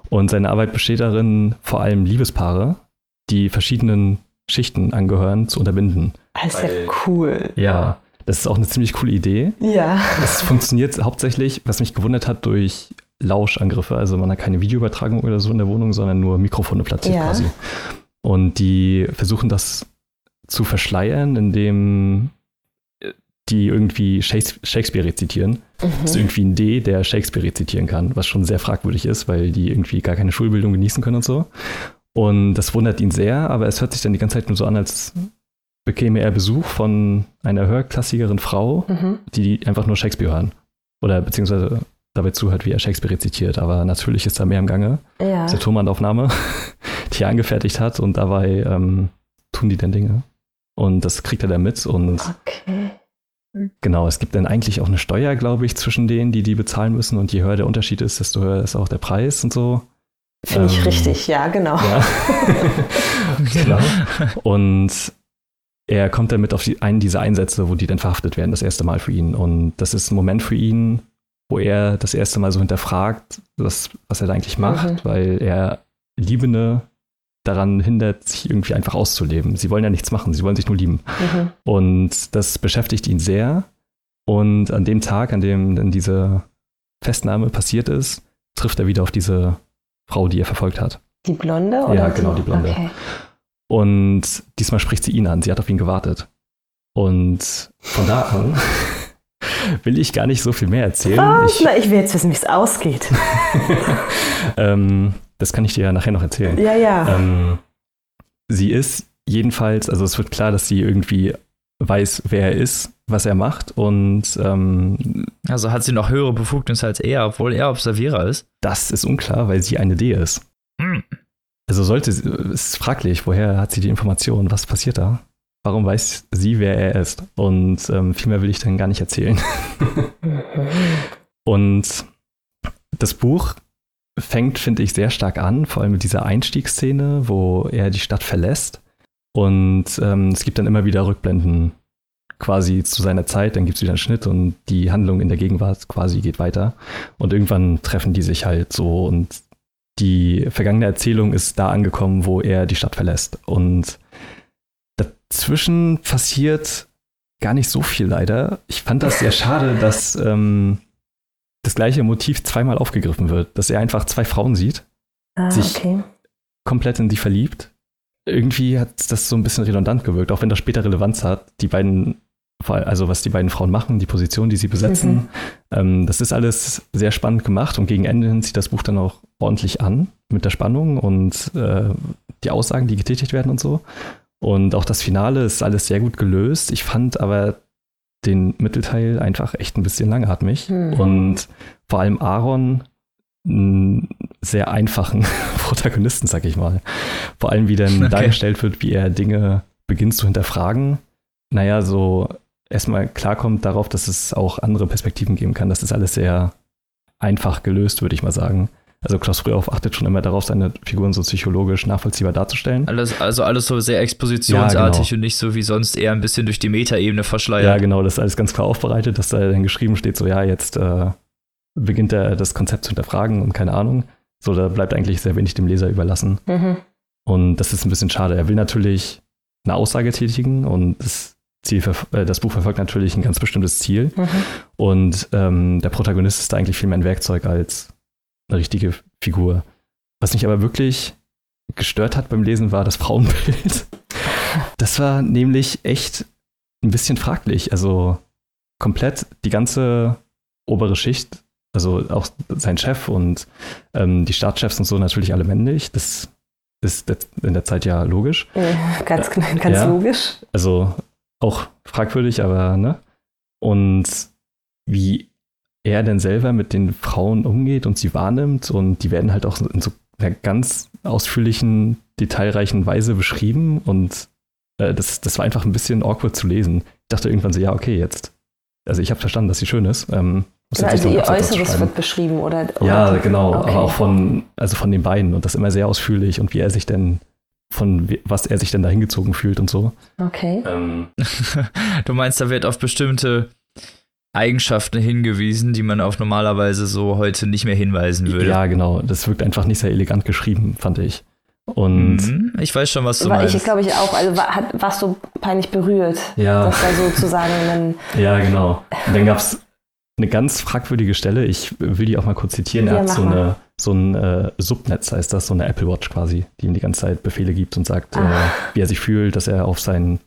Und seine Arbeit besteht darin, vor allem Liebespaare, die verschiedenen Schichten angehören, zu unterbinden. Das ist ja cool. Ja, das ist auch eine ziemlich coole Idee. Ja. Es funktioniert hauptsächlich, was mich gewundert hat, durch Lauschangriffe. Also man hat keine Videoübertragung oder so in der Wohnung, sondern nur Mikrofone platziert ja. quasi. Und die versuchen das zu verschleiern, indem die irgendwie Shakespeare rezitieren. Mhm. Das ist irgendwie ein D, der Shakespeare rezitieren kann, was schon sehr fragwürdig ist, weil die irgendwie gar keine Schulbildung genießen können und so. Und das wundert ihn sehr, aber es hört sich dann die ganze Zeit nur so an, als bekäme er Besuch von einer höherklassigeren Frau, mhm. die einfach nur Shakespeare hören. Oder beziehungsweise dabei zuhört, wie er Shakespeare rezitiert. Aber natürlich ist da mehr im Gange. Ja. Das ist eine Tonbandaufnahme, die er angefertigt hat und dabei ähm, tun die dann Dinge. Und das kriegt er dann mit und okay. Genau, es gibt dann eigentlich auch eine Steuer, glaube ich, zwischen denen, die die bezahlen müssen. Und je höher der Unterschied ist, desto höher ist auch der Preis und so. Finde ich ähm, richtig, ja, genau. Ja. genau. Und er kommt dann mit auf die, einen dieser Einsätze, wo die dann verhaftet werden, das erste Mal für ihn. Und das ist ein Moment für ihn, wo er das erste Mal so hinterfragt, was, was er da eigentlich macht, mhm. weil er Liebende daran hindert, sich irgendwie einfach auszuleben. Sie wollen ja nichts machen, sie wollen sich nur lieben. Mhm. Und das beschäftigt ihn sehr. Und an dem Tag, an dem dann diese Festnahme passiert ist, trifft er wieder auf diese Frau, die er verfolgt hat. Die Blonde? Oder ja, genau, die Blonde. Okay. Und diesmal spricht sie ihn an. Sie hat auf ihn gewartet. Und von da an will ich gar nicht so viel mehr erzählen. Was? Ich, Na, ich will jetzt wissen, wie es ausgeht. ähm, das kann ich dir ja nachher noch erzählen. Ja, ja. Ähm, sie ist jedenfalls, also es wird klar, dass sie irgendwie weiß, wer er ist, was er macht und ähm, also hat sie noch höhere Befugnisse als er, obwohl er Observierer ist? Das ist unklar, weil sie eine D ist. Hm. Also sollte sie, ist fraglich, woher hat sie die Information, was passiert da? Warum weiß sie, wer er ist? Und ähm, viel mehr will ich dann gar nicht erzählen. und das Buch fängt, finde ich, sehr stark an, vor allem mit dieser Einstiegsszene, wo er die Stadt verlässt. Und ähm, es gibt dann immer wieder Rückblenden quasi zu seiner Zeit, dann gibt es wieder einen Schnitt und die Handlung in der Gegenwart quasi geht weiter. Und irgendwann treffen die sich halt so und die vergangene Erzählung ist da angekommen, wo er die Stadt verlässt. Und dazwischen passiert gar nicht so viel leider. Ich fand das sehr schade, dass ähm, das gleiche Motiv zweimal aufgegriffen wird, dass er einfach zwei Frauen sieht, ah, sich okay. komplett in die verliebt. Irgendwie hat das so ein bisschen redundant gewirkt, auch wenn das später Relevanz hat. Die beiden, also was die beiden Frauen machen, die Position, die sie besetzen, mhm. ähm, das ist alles sehr spannend gemacht und gegen Ende hin zieht das Buch dann auch ordentlich an mit der Spannung und äh, die Aussagen, die getätigt werden und so. Und auch das Finale ist alles sehr gut gelöst. Ich fand aber den Mittelteil einfach echt ein bisschen langatmig. Mhm. Und vor allem Aaron einen sehr einfachen Protagonisten, sag ich mal. Vor allem, wie dann okay. dargestellt wird, wie er Dinge beginnt zu hinterfragen. Naja, so erstmal klarkommt darauf, dass es auch andere Perspektiven geben kann. Das ist alles sehr einfach gelöst, würde ich mal sagen. Also Klaus Frühauf achtet schon immer darauf, seine Figuren so psychologisch nachvollziehbar darzustellen. Alles, also alles so sehr expositionsartig ja, genau. und nicht so wie sonst eher ein bisschen durch die Metaebene verschleiert. Ja, genau, das ist alles ganz klar aufbereitet, dass da dann geschrieben steht, so ja, jetzt äh, beginnt er das Konzept zu hinterfragen und keine Ahnung. So, da bleibt eigentlich sehr wenig dem Leser überlassen. Mhm. Und das ist ein bisschen schade. Er will natürlich eine Aussage tätigen und das Ziel, äh, das Buch verfolgt natürlich ein ganz bestimmtes Ziel. Mhm. Und ähm, der Protagonist ist da eigentlich viel mehr ein Werkzeug als eine richtige Figur. Was mich aber wirklich gestört hat beim Lesen, war das Frauenbild. Das war nämlich echt ein bisschen fraglich. Also komplett die ganze obere Schicht, also auch sein Chef und ähm, die Staatschefs und so natürlich alle männlich. Das ist in der Zeit ja logisch. Ja, ganz, äh, ganz ja, logisch. Also auch fragwürdig, aber ne? Und wie er denn selber mit den Frauen umgeht und sie wahrnimmt. Und die werden halt auch in so einer ganz ausführlichen, detailreichen Weise beschrieben. Und äh, das, das war einfach ein bisschen awkward zu lesen. Ich dachte irgendwann so, ja, okay, jetzt. Also ich habe verstanden, dass sie schön ist. Ähm, genau, also ihr Äußeres wird beschrieben, oder? oder ja, genau, okay. aber auch von, also von den beiden und das immer sehr ausführlich und wie er sich denn von was er sich denn da hingezogen fühlt und so. Okay. Ähm. du meinst, da wird auf bestimmte Eigenschaften hingewiesen, die man auf normalerweise so heute nicht mehr hinweisen würde. Ja, genau. Das wirkt einfach nicht sehr elegant geschrieben, fand ich. Und mhm. ich weiß schon, was du war meinst. Ich glaube ich auch. Also war, hat, warst du peinlich berührt, ja. dass da sozusagen ein Ja, genau. Und dann gab es eine ganz fragwürdige Stelle. Ich will die auch mal kurz zitieren. Er ja, hat so, eine, so ein äh, Subnetz, heißt das, so eine Apple Watch quasi, die ihm die ganze Zeit Befehle gibt und sagt, äh, wie er sich fühlt, dass er auf seinen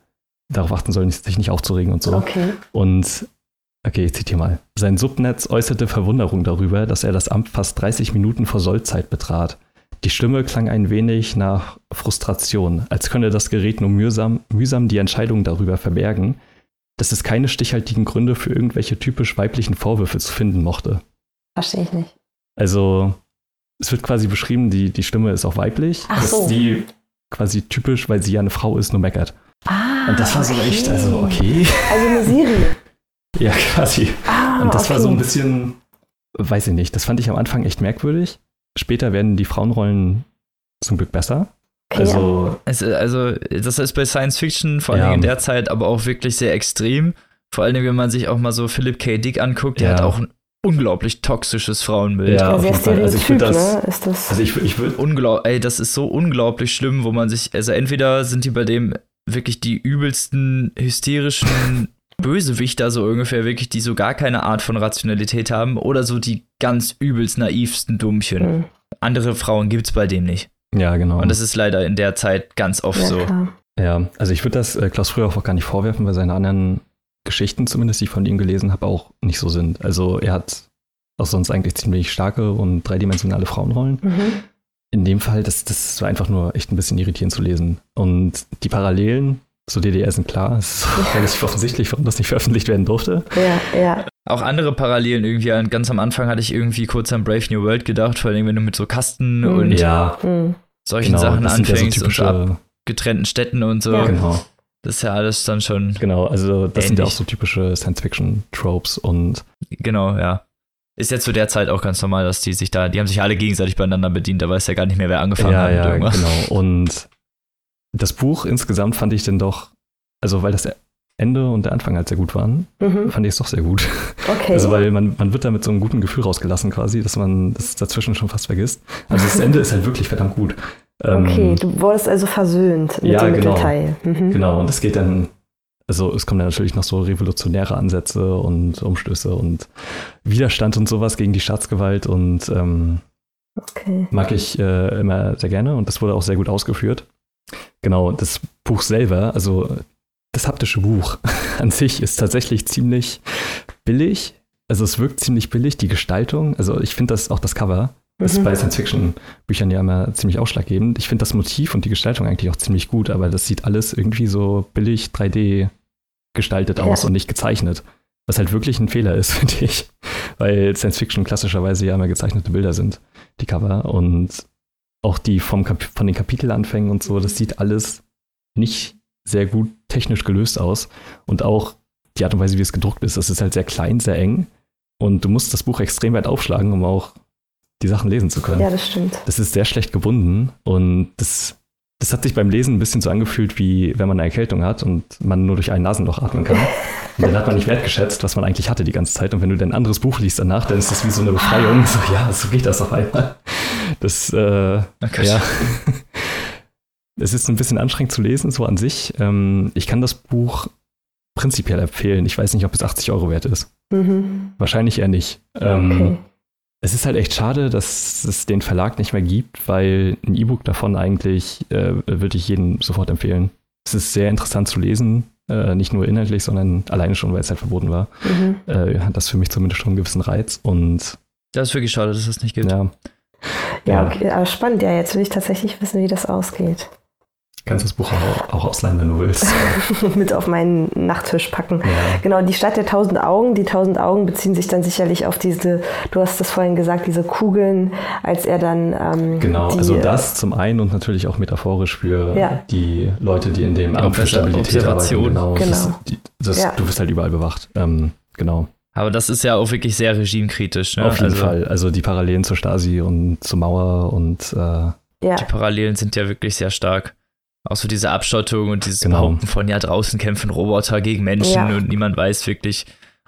darauf achten soll, sich nicht aufzuregen und so. Okay. Und Okay, ich zitiere mal. Sein Subnetz äußerte Verwunderung darüber, dass er das Amt fast 30 Minuten vor Sollzeit betrat. Die Stimme klang ein wenig nach Frustration, als könne das Gerät nur mühsam, mühsam die Entscheidung darüber verbergen, dass es keine stichhaltigen Gründe für irgendwelche typisch weiblichen Vorwürfe zu finden mochte. Verstehe ich nicht. Also, es wird quasi beschrieben, die, die Stimme ist auch weiblich, Ach so. dass sie quasi typisch, weil sie ja eine Frau ist, nur meckert. Ah, Und das war so echt, also okay. Also eine Serie. Ja, quasi. Ah, und das okay. war so ein bisschen, weiß ich nicht, das fand ich am Anfang echt merkwürdig. Später werden die Frauenrollen zum Glück besser. Also, es, also, das ist bei Science Fiction, vor allem ja. in der Zeit, aber auch wirklich sehr extrem. Vor allem, wenn man sich auch mal so Philip K. Dick anguckt, der ja. hat auch ein unglaublich toxisches Frauenbild. Ja, auf jeden Fall. Also ich würde das, ne? ist das. Also ich, ich würde unglaublich, ey, das ist so unglaublich schlimm, wo man sich, also entweder sind die bei dem wirklich die übelsten hysterischen Bösewichter so ungefähr wirklich, die so gar keine Art von Rationalität haben oder so die ganz übelst naivsten Dummchen. Mhm. Andere Frauen gibt es bei dem nicht. Ja, genau. Und das ist leider in der Zeit ganz oft ja, so. Klar. Ja, also ich würde das äh, Klaus früher auch gar nicht vorwerfen, weil seine anderen Geschichten zumindest, die ich von ihm gelesen habe, auch nicht so sind. Also er hat auch sonst eigentlich ziemlich starke und dreidimensionale Frauenrollen. Mhm. In dem Fall, das, das war einfach nur echt ein bisschen irritierend zu lesen. Und die Parallelen zur DDR sind klar. Es ist ja. relativ offensichtlich, warum das nicht veröffentlicht werden durfte. Ja, ja. Auch andere Parallelen irgendwie. Ganz am Anfang hatte ich irgendwie kurz an Brave New World gedacht, vor allem wenn du mit so Kasten mhm. und ja. Mhm. solchen genau, Sachen anfängst ja so und so getrennten Städten und so. Ja. Genau. Das ist ja alles dann schon. Genau, also das ähnlich. sind ja auch so typische Science-Fiction-Tropes und. Genau, ja. Ist ja zu der Zeit auch ganz normal, dass die sich da, die haben sich alle gegenseitig beieinander bedient, da weiß ja gar nicht mehr, wer angefangen ja, hat. Ja, irgendwas. genau. Und das Buch insgesamt fand ich dann doch, also weil das Ende und der Anfang halt sehr gut waren, mhm. fand ich es doch sehr gut. Okay. Also weil man, man wird da mit so einem guten Gefühl rausgelassen quasi, dass man das dazwischen schon fast vergisst. Also das Ende ist halt wirklich verdammt gut. Okay, ähm, du wurdest also versöhnt mit ja, dem genau. Mittelteil. Mhm. Genau, und es geht dann, also es kommen dann natürlich noch so revolutionäre Ansätze und Umstöße und Widerstand und sowas gegen die Staatsgewalt und ähm, okay. mag ich äh, immer sehr gerne und das wurde auch sehr gut ausgeführt. Genau, das Buch selber, also das haptische Buch an sich ist tatsächlich ziemlich billig. Also es wirkt ziemlich billig, die Gestaltung. Also ich finde das auch das Cover das ist mhm. bei Science-Fiction-Büchern ja immer ziemlich ausschlaggebend. Ich finde das Motiv und die Gestaltung eigentlich auch ziemlich gut, aber das sieht alles irgendwie so billig 3D gestaltet aus ja. und nicht gezeichnet. Was halt wirklich ein Fehler ist, finde ich. Weil Science-Fiction klassischerweise ja immer gezeichnete Bilder sind, die Cover. Und auch die vom Kap von den Kapitelanfängen und so, das sieht alles nicht sehr gut technisch gelöst aus. Und auch die Art und Weise, wie es gedruckt ist, das ist halt sehr klein, sehr eng. Und du musst das Buch extrem weit aufschlagen, um auch die Sachen lesen zu können. Ja, das stimmt. Das ist sehr schlecht gebunden und das, das hat sich beim Lesen ein bisschen so angefühlt, wie wenn man eine Erkältung hat und man nur durch ein Nasenloch atmen kann. Und dann hat man nicht wertgeschätzt, was man eigentlich hatte die ganze Zeit. Und wenn du dann ein anderes Buch liest danach, dann ist das wie so eine Befreiung. So, ja, so geht das auf einmal. Das, äh, okay. ja. Es ist ein bisschen anstrengend zu lesen, so an sich. Ähm, ich kann das Buch prinzipiell empfehlen. Ich weiß nicht, ob es 80 Euro wert ist. Mhm. Wahrscheinlich eher nicht. Ähm, okay es ist halt echt schade, dass es den Verlag nicht mehr gibt, weil ein E-Book davon eigentlich äh, würde ich jedem sofort empfehlen. Es ist sehr interessant zu lesen, äh, nicht nur inhaltlich, sondern alleine schon, weil es halt verboten war. Mhm. Äh, hat das für mich zumindest schon einen gewissen Reiz und das ist wirklich schade, dass es nicht gibt. Ja. Ja, okay, aber spannend. Ja, jetzt will ich tatsächlich wissen, wie das ausgeht. Kannst das Buch auch, auch ausleihen, wenn du willst. Mit auf meinen Nachttisch packen. Ja. Genau, die Stadt der tausend Augen. Die tausend Augen beziehen sich dann sicherlich auf diese, du hast das vorhin gesagt, diese Kugeln, als er dann. Ähm, genau, die, also das zum einen und natürlich auch metaphorisch für ja. die Leute, die in dem Amt für Stabilität arbeiten. Genau, genau. Das, die, das, ja. du wirst halt überall bewacht. Ähm, genau. Aber das ist ja auch wirklich sehr regimekritisch. Ne? Auf jeden also, Fall. Also die Parallelen zur Stasi und zur Mauer und. Äh, ja. Die Parallelen sind ja wirklich sehr stark. Auch so diese Abschottung und dieses genau. Behaupten von, ja, draußen kämpfen Roboter gegen Menschen ja. und niemand weiß wirklich,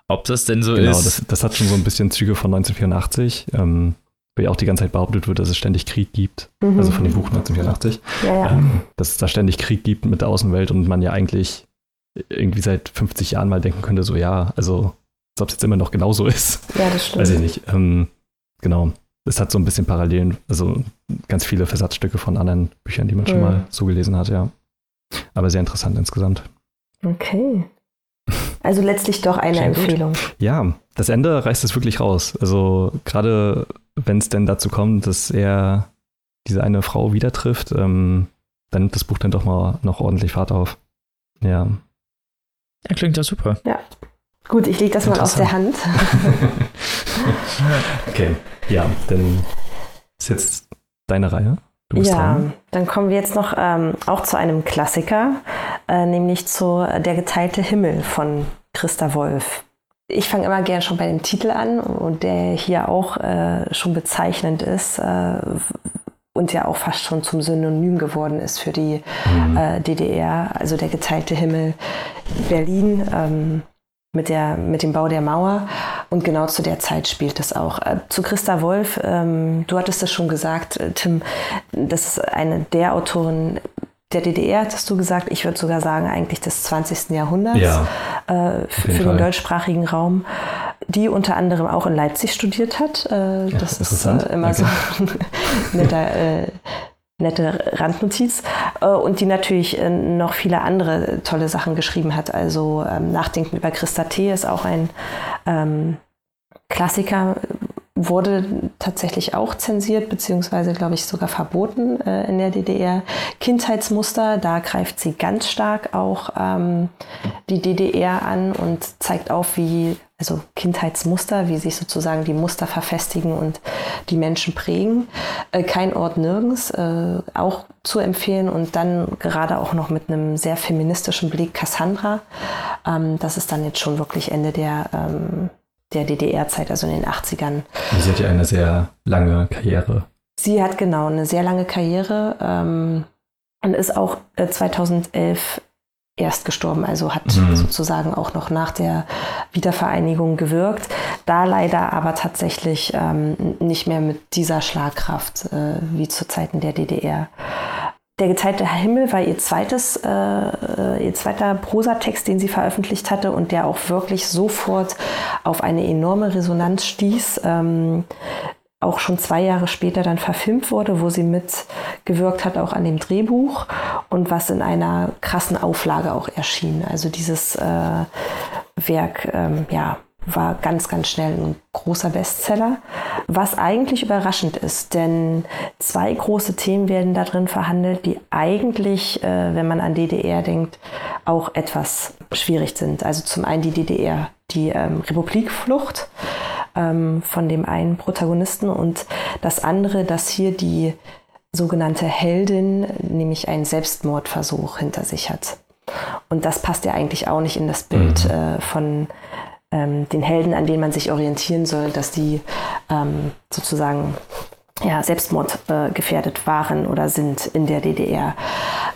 ob das denn so genau, ist. Genau, das, das, hat schon so ein bisschen Züge von 1984, ähm, wo ja auch die ganze Zeit behauptet wird, dass es ständig Krieg gibt. Mhm. Also von dem Buch 1984. Ja, ja. Ähm, dass es da ständig Krieg gibt mit der Außenwelt und man ja eigentlich irgendwie seit 50 Jahren mal denken könnte, so ja, also als ob es jetzt immer noch genauso ist. Ja, das stimmt. Weiß ich nicht. Ähm, genau es hat so ein bisschen Parallelen, also ganz viele Versatzstücke von anderen Büchern, die man mhm. schon mal so gelesen hat, ja. Aber sehr interessant insgesamt. Okay. Also letztlich doch eine Empfehlung. Ja, das Ende reißt es wirklich raus. Also gerade wenn es denn dazu kommt, dass er diese eine Frau wieder trifft, ähm, dann nimmt das Buch dann doch mal noch ordentlich Fahrt auf. Ja. Ja, klingt ja super. Ja. Gut, ich lege das mal aus der Hand. okay, ja, dann ist jetzt deine Reihe. ja, dran. dann kommen wir jetzt noch ähm, auch zu einem Klassiker, äh, nämlich zu Der geteilte Himmel von Christa Wolf. ich fange immer gern schon bei dem Titel an und der hier auch äh, schon bezeichnend ist äh, und ja auch fast schon zum Synonym geworden ist für die mhm. äh, DDR, also der geteilte Himmel Berlin ähm, mit, der, mit dem Bau der Mauer. Und genau zu der Zeit spielt es auch. Äh, zu Christa Wolf, ähm, du hattest es schon gesagt, äh, Tim, das ist eine der Autoren der DDR, hast du gesagt, ich würde sogar sagen, eigentlich des 20. Jahrhunderts ja, äh, für den Fall. deutschsprachigen Raum, die unter anderem auch in Leipzig studiert hat. Äh, ja, das ist äh, immer okay. so ein netter, äh, nette Randnotiz. Äh, und die natürlich äh, noch viele andere tolle Sachen geschrieben hat. Also ähm, Nachdenken über Christa T. ist auch ein ähm, Klassiker wurde tatsächlich auch zensiert, beziehungsweise, glaube ich, sogar verboten äh, in der DDR. Kindheitsmuster, da greift sie ganz stark auch ähm, die DDR an und zeigt auf, wie, also Kindheitsmuster, wie sich sozusagen die Muster verfestigen und die Menschen prägen. Äh, kein Ort nirgends, äh, auch zu empfehlen und dann gerade auch noch mit einem sehr feministischen Blick Cassandra. Ähm, das ist dann jetzt schon wirklich Ende der ähm, der DDR-Zeit, also in den 80ern. Sie hat ja eine sehr lange Karriere. Sie hat genau eine sehr lange Karriere ähm, und ist auch äh, 2011 erst gestorben, also hat mhm. sozusagen auch noch nach der Wiedervereinigung gewirkt. Da leider aber tatsächlich ähm, nicht mehr mit dieser Schlagkraft äh, wie zu Zeiten der DDR. Der geteilte Himmel war ihr zweites, äh, äh, ihr zweiter Prosatext, den sie veröffentlicht hatte und der auch wirklich sofort auf eine enorme Resonanz stieß. Ähm, auch schon zwei Jahre später dann verfilmt wurde, wo sie mitgewirkt hat, auch an dem Drehbuch und was in einer krassen Auflage auch erschien. Also dieses äh, Werk, ähm, ja, war ganz, ganz schnell ein großer Bestseller, was eigentlich überraschend ist, denn zwei große Themen werden da drin verhandelt, die eigentlich, äh, wenn man an DDR denkt, auch etwas schwierig sind. Also zum einen die DDR, die ähm, Republikflucht ähm, von dem einen Protagonisten und das andere, dass hier die sogenannte Heldin nämlich einen Selbstmordversuch hinter sich hat. Und das passt ja eigentlich auch nicht in das Bild mhm. äh, von ähm, den Helden, an denen man sich orientieren soll, dass die ähm, sozusagen ja, Selbstmord äh, gefährdet waren oder sind in der DDR.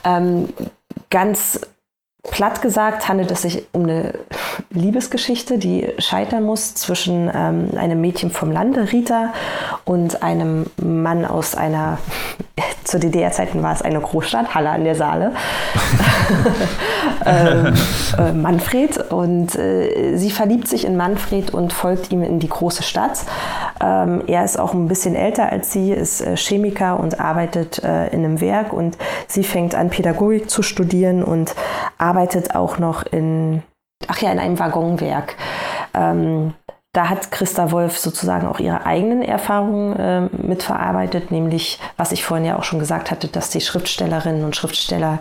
Ähm, ganz platt gesagt handelt es sich um eine Liebesgeschichte, die scheitern muss zwischen ähm, einem Mädchen vom Lande, Rita, und einem Mann aus einer, zu DDR-Zeiten war es eine Großstadt, Halle an der Saale, ähm, äh, Manfred. Und äh, sie verliebt sich in Manfred und folgt ihm in die große Stadt. Ähm, er ist auch ein bisschen älter als sie, ist äh, Chemiker und arbeitet äh, in einem Werk und sie fängt an, Pädagogik zu studieren und arbeitet auch noch in ach ja, in einem Waggonwerk. Ähm, da hat Christa Wolf sozusagen auch ihre eigenen Erfahrungen äh, mitverarbeitet, nämlich, was ich vorhin ja auch schon gesagt hatte, dass die Schriftstellerinnen und Schriftsteller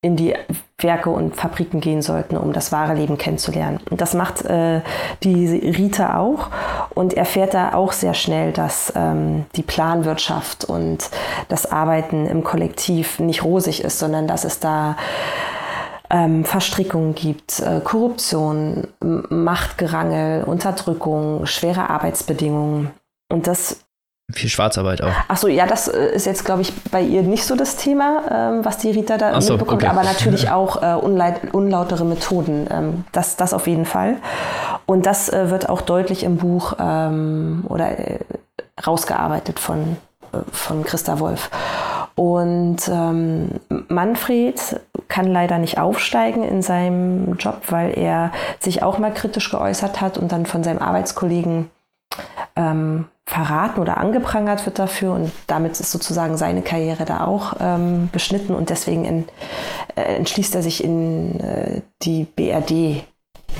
in die Werke und Fabriken gehen sollten, um das wahre Leben kennenzulernen. Und das macht äh, die Rita auch und erfährt da auch sehr schnell, dass ähm, die Planwirtschaft und das Arbeiten im Kollektiv nicht rosig ist, sondern dass es da ähm, Verstrickungen gibt, äh, Korruption, Machtgerangel, Unterdrückung, schwere Arbeitsbedingungen. Und das viel Schwarzarbeit auch. Achso, ja, das äh, ist jetzt, glaube ich, bei ihr nicht so das Thema, ähm, was die Rita da so, mitbekommt, okay. aber natürlich auch äh, unlautere Methoden. Ähm, das, das auf jeden Fall. Und das äh, wird auch deutlich im Buch ähm, oder äh, rausgearbeitet von, äh, von Christa Wolf. Und ähm, Manfred kann leider nicht aufsteigen in seinem Job, weil er sich auch mal kritisch geäußert hat und dann von seinem Arbeitskollegen ähm, verraten oder angeprangert wird dafür. Und damit ist sozusagen seine Karriere da auch ähm, beschnitten und deswegen in, äh, entschließt er sich in äh, die BRD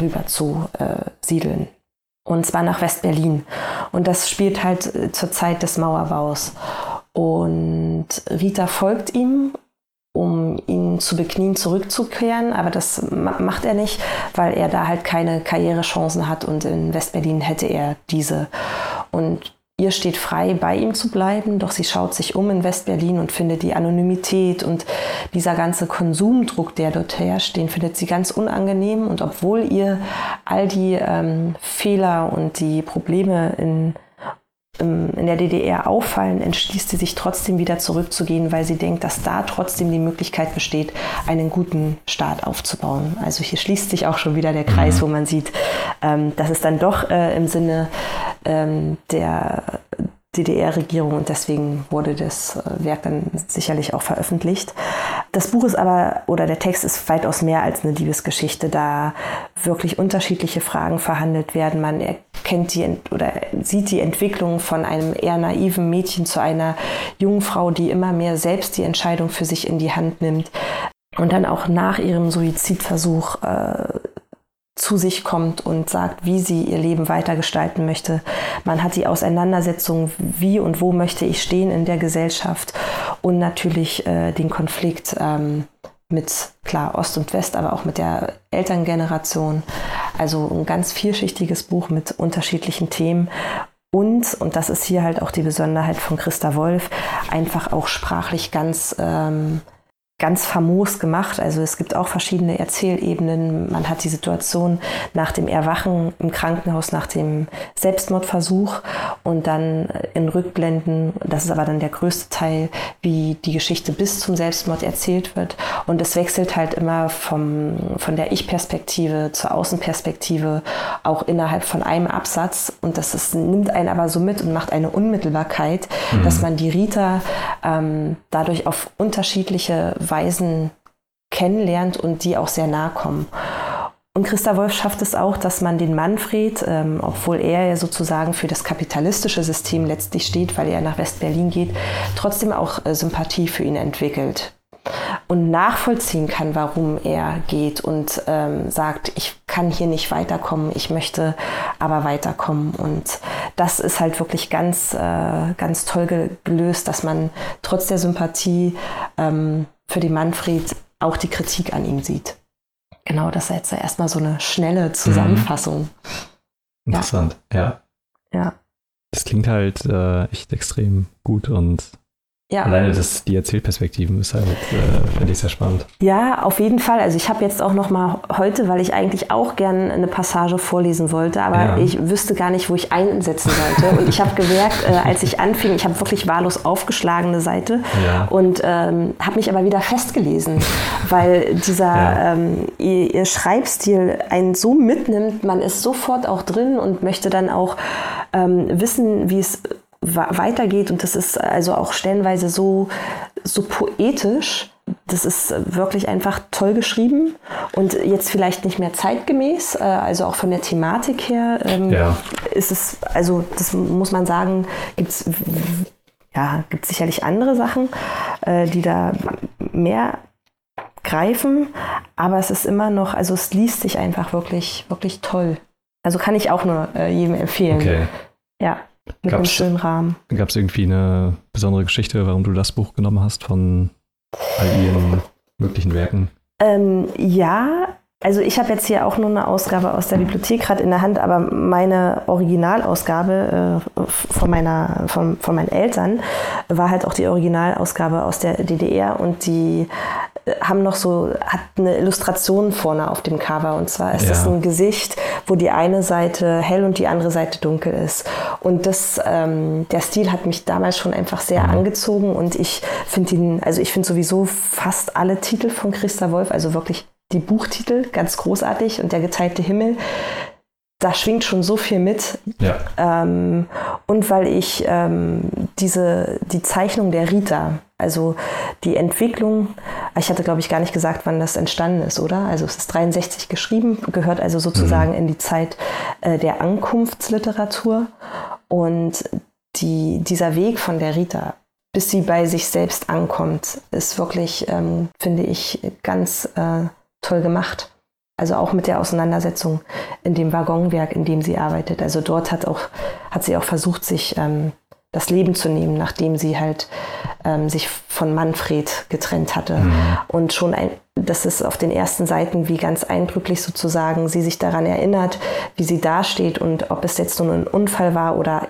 rüber zu äh, siedeln. Und zwar nach West-Berlin. Und das spielt halt äh, zur Zeit des Mauerbaus. Und Rita folgt ihm, um ihn zu beknien, zurückzukehren. Aber das macht er nicht, weil er da halt keine Karrierechancen hat und in Westberlin hätte er diese. Und Ihr steht frei, bei ihm zu bleiben, doch sie schaut sich um in Westberlin und findet die Anonymität und dieser ganze Konsumdruck, der dort herrscht, den findet sie ganz unangenehm. Und obwohl ihr all die ähm, Fehler und die Probleme in in der DDR auffallen, entschließt sie sich trotzdem wieder zurückzugehen, weil sie denkt, dass da trotzdem die Möglichkeit besteht, einen guten Staat aufzubauen. Also hier schließt sich auch schon wieder der Kreis, mhm. wo man sieht, ähm, dass es dann doch äh, im Sinne ähm, der DDR-Regierung und deswegen wurde das äh, Werk dann sicherlich auch veröffentlicht. Das Buch ist aber, oder der Text ist weitaus mehr als eine Liebesgeschichte, da wirklich unterschiedliche Fragen verhandelt werden. Man erkennt die oder sieht die Entwicklung von einem eher naiven Mädchen zu einer jungen Frau, die immer mehr selbst die Entscheidung für sich in die Hand nimmt und dann auch nach ihrem Suizidversuch äh, zu sich kommt und sagt, wie sie ihr Leben weitergestalten möchte. Man hat die Auseinandersetzung, wie und wo möchte ich stehen in der Gesellschaft und natürlich äh, den Konflikt ähm, mit, klar, Ost und West, aber auch mit der Elterngeneration. Also ein ganz vielschichtiges Buch mit unterschiedlichen Themen. Und, und das ist hier halt auch die Besonderheit von Christa Wolf, einfach auch sprachlich ganz ähm, ganz famos gemacht. Also es gibt auch verschiedene Erzählebenen. Man hat die Situation nach dem Erwachen im Krankenhaus, nach dem Selbstmordversuch und dann in Rückblenden, das ist aber dann der größte Teil, wie die Geschichte bis zum Selbstmord erzählt wird. Und es wechselt halt immer vom, von der Ich-Perspektive zur Außenperspektive, auch innerhalb von einem Absatz. Und das ist, nimmt einen aber so mit und macht eine Unmittelbarkeit, mhm. dass man die Rita ähm, dadurch auf unterschiedliche Weisen kennenlernt und die auch sehr nahe kommen. Und Christa Wolf schafft es auch, dass man den Manfred, ähm, obwohl er ja sozusagen für das kapitalistische System letztlich steht, weil er nach West-Berlin geht, trotzdem auch äh, Sympathie für ihn entwickelt und nachvollziehen kann, warum er geht und ähm, sagt, ich kann hier nicht weiterkommen, ich möchte aber weiterkommen. Und das ist halt wirklich ganz, äh, ganz toll gelöst, dass man trotz der Sympathie ähm, für den Manfred auch die Kritik an ihm sieht. Genau, das ist jetzt erstmal so eine schnelle Zusammenfassung. Mhm. Interessant, ja. Ja. Das klingt halt äh, echt extrem gut und ja. Alleine das, die Erzählperspektiven ist halt, äh, finde ich sehr spannend. Ja, auf jeden Fall. Also ich habe jetzt auch noch mal heute, weil ich eigentlich auch gerne eine Passage vorlesen wollte, aber ja. ich wüsste gar nicht, wo ich einsetzen sollte. und ich habe gemerkt, äh, als ich anfing, ich habe wirklich wahllos aufgeschlagene Seite ja. und ähm, habe mich aber wieder festgelesen, weil dieser ähm, ihr, ihr, Schreibstil einen so mitnimmt, man ist sofort auch drin und möchte dann auch ähm, wissen, wie es weitergeht und das ist also auch stellenweise so, so poetisch. Das ist wirklich einfach toll geschrieben und jetzt vielleicht nicht mehr zeitgemäß, äh, also auch von der Thematik her ähm, ja. ist es, also das muss man sagen, gibt es ja, gibt sicherlich andere Sachen, äh, die da mehr greifen, aber es ist immer noch, also es liest sich einfach wirklich, wirklich toll. Also kann ich auch nur äh, jedem empfehlen. Okay. Ja. Mit gab's, einem schönen Rahmen. Gab es irgendwie eine besondere Geschichte, warum du das Buch genommen hast von all ihren möglichen Werken? Ähm, ja, also ich habe jetzt hier auch nur eine Ausgabe aus der Bibliothek gerade in der Hand, aber meine Originalausgabe äh, von, meiner, von, von meinen Eltern war halt auch die Originalausgabe aus der DDR und die äh, haben noch so, hat eine Illustration vorne auf dem Cover und zwar ist es ja. ein Gesicht, wo die eine Seite hell und die andere Seite dunkel ist. Und das, ähm, der Stil hat mich damals schon einfach sehr mhm. angezogen und ich finde ihn, also ich finde sowieso fast alle Titel von Christa Wolf, also wirklich die Buchtitel, ganz großartig und der geteilte Himmel. Da schwingt schon so viel mit. Ja. Ähm, und weil ich ähm, diese, die Zeichnung der Rita, also die Entwicklung, ich hatte glaube ich gar nicht gesagt, wann das entstanden ist, oder? Also es ist 63 geschrieben, gehört also sozusagen mhm. in die Zeit äh, der Ankunftsliteratur. Und die, dieser Weg von der Rita, bis sie bei sich selbst ankommt, ist wirklich, ähm, finde ich, ganz äh, toll gemacht. Also auch mit der Auseinandersetzung in dem Waggonwerk, in dem sie arbeitet. Also dort hat, auch, hat sie auch versucht, sich ähm, das Leben zu nehmen, nachdem sie halt ähm, sich von Manfred getrennt hatte. Mhm. Und schon ein, das ist auf den ersten Seiten wie ganz eindrücklich sozusagen, sie sich daran erinnert, wie sie dasteht und ob es jetzt nur ein Unfall war oder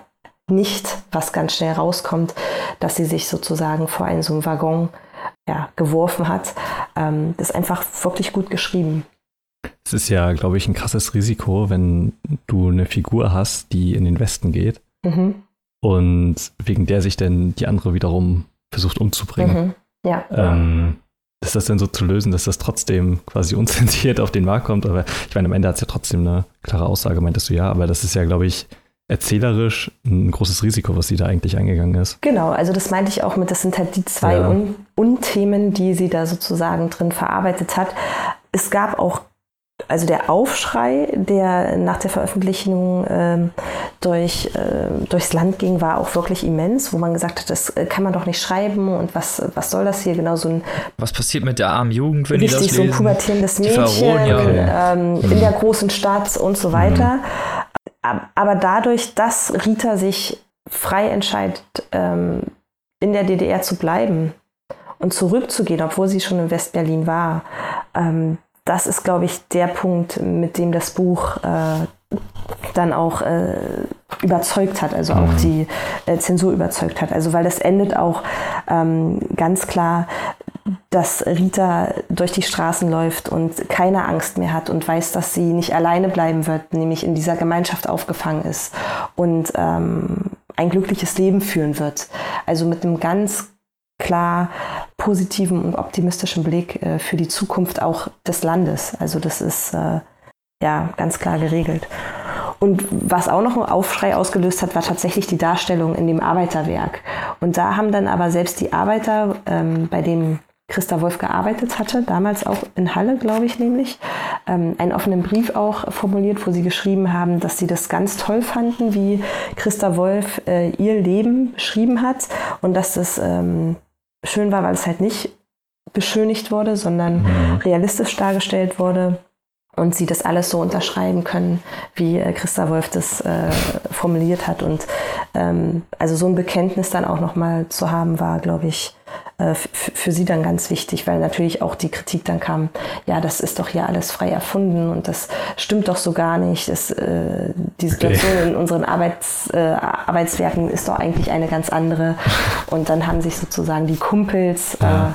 nicht, was ganz schnell rauskommt, dass sie sich sozusagen vor einen so einen Waggon ja, geworfen hat. Ähm, das ist einfach wirklich gut geschrieben. Es ist ja, glaube ich, ein krasses Risiko, wenn du eine Figur hast, die in den Westen geht mhm. und wegen der sich dann die andere wiederum versucht umzubringen. Mhm. Ja. Ähm, ist das denn so zu lösen, dass das trotzdem quasi unzensiert auf den Markt kommt? Aber ich meine, am Ende hat es ja trotzdem eine klare Aussage, meintest du ja, aber das ist ja, glaube ich, erzählerisch ein großes Risiko, was sie da eigentlich eingegangen ist. Genau, also das meinte ich auch mit, das sind halt die zwei ja. Un Unthemen, die sie da sozusagen drin verarbeitet hat. Es gab auch also der Aufschrei, der nach der Veröffentlichung ähm, durch, äh, durchs Land ging, war auch wirklich immens, wo man gesagt hat, das äh, kann man doch nicht schreiben und was, was soll das hier genau so ein. Was passiert mit der armen Jugend, wenn richtig, die das lesen? so ein pubertierendes Mädchen ja. ähm, mhm. in der großen Stadt und so weiter. Mhm. Aber dadurch, dass Rita sich frei entscheidet, ähm, in der DDR zu bleiben und zurückzugehen, obwohl sie schon in Westberlin war, ähm, das ist, glaube ich, der Punkt, mit dem das Buch äh, dann auch äh, überzeugt hat, also auch mhm. die äh, Zensur überzeugt hat. Also weil das endet auch ähm, ganz klar, dass Rita durch die Straßen läuft und keine Angst mehr hat und weiß, dass sie nicht alleine bleiben wird, nämlich in dieser Gemeinschaft aufgefangen ist und ähm, ein glückliches Leben führen wird. Also mit einem ganz klar positiven und optimistischen Blick äh, für die Zukunft auch des Landes. Also das ist äh, ja ganz klar geregelt. Und was auch noch einen Aufschrei ausgelöst hat, war tatsächlich die Darstellung in dem Arbeiterwerk. Und da haben dann aber selbst die Arbeiter, ähm, bei denen Christa Wolf gearbeitet hatte, damals auch in Halle, glaube ich nämlich, ähm, einen offenen Brief auch formuliert, wo sie geschrieben haben, dass sie das ganz toll fanden, wie Christa Wolf äh, ihr Leben beschrieben hat und dass das ähm, schön war, weil es halt nicht beschönigt wurde, sondern mhm. realistisch dargestellt wurde und sie das alles so unterschreiben können, wie äh, Christa Wolf das äh, formuliert hat. Und ähm, also so ein Bekenntnis dann auch nochmal zu haben, war, glaube ich, äh, für sie dann ganz wichtig, weil natürlich auch die Kritik dann kam, ja, das ist doch hier alles frei erfunden und das stimmt doch so gar nicht. Das, äh, die Situation okay. in unseren Arbeits, äh, Arbeitswerken ist doch eigentlich eine ganz andere. Und dann haben sich sozusagen die Kumpels ja. Äh,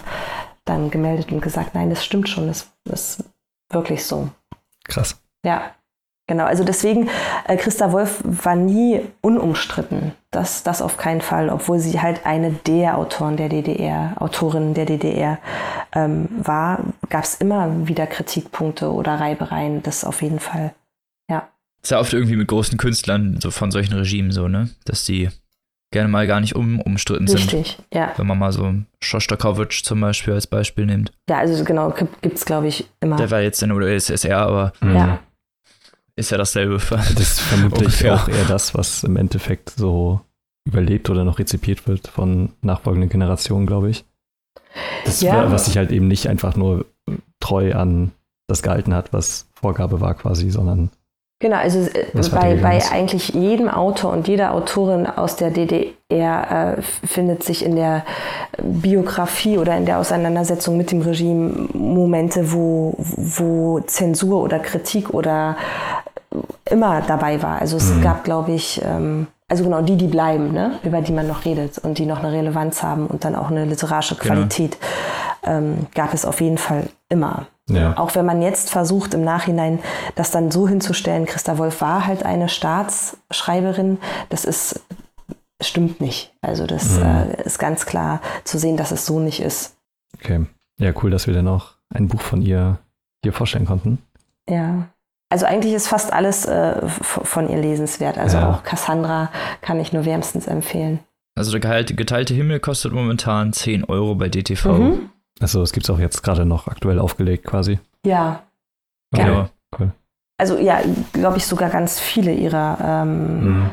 dann gemeldet und gesagt, nein, das stimmt schon, das ist wirklich so. Krass. Ja. Genau, also deswegen, äh, Christa Wolf war nie unumstritten. Das, das auf keinen Fall, obwohl sie halt eine der Autoren der DDR, Autorin der DDR ähm, war, gab es immer wieder Kritikpunkte oder Reibereien, das auf jeden Fall. Ja. Ist ja oft irgendwie mit großen Künstlern, so von solchen Regimen so, ne? Dass die gerne mal gar nicht um, umstritten Richtig, sind. Richtig, ja. Wenn man mal so Schostakowitsch zum Beispiel als Beispiel nimmt. Ja, also genau, gibt es, glaube ich, immer. Der war jetzt in der UdSSR, aber. Ja ist ja dasselbe. Das ist vermutlich auch eher das, was im Endeffekt so überlebt oder noch rezipiert wird von nachfolgenden Generationen, glaube ich. Das, ja. was sich halt eben nicht einfach nur treu an das gehalten hat, was Vorgabe war quasi, sondern Genau, also äh, bei, bei eigentlich jedem Autor und jeder Autorin aus der DDR äh, findet sich in der Biografie oder in der Auseinandersetzung mit dem Regime Momente, wo, wo Zensur oder Kritik oder immer dabei war. Also es mhm. gab, glaube ich, ähm, also genau die, die bleiben, ne? über die man noch redet und die noch eine Relevanz haben und dann auch eine literarische genau. Qualität, genau. ähm, gab es auf jeden Fall immer. Ja. Auch wenn man jetzt versucht, im Nachhinein das dann so hinzustellen, Christa Wolf war halt eine Staatsschreiberin, das ist, stimmt nicht. Also das mhm. äh, ist ganz klar zu sehen, dass es so nicht ist. Okay. Ja, cool, dass wir dann auch ein Buch von ihr hier vorstellen konnten. Ja. Also eigentlich ist fast alles äh, von ihr lesenswert. Also ja. auch Cassandra kann ich nur wärmstens empfehlen. Also der geteilte Himmel kostet momentan 10 Euro bei DTV. Mhm. Also das gibt es auch jetzt gerade noch aktuell aufgelegt quasi. Ja. Genau. Ja. Cool. Also ja, glaube ich sogar ganz viele ihrer ähm, mhm.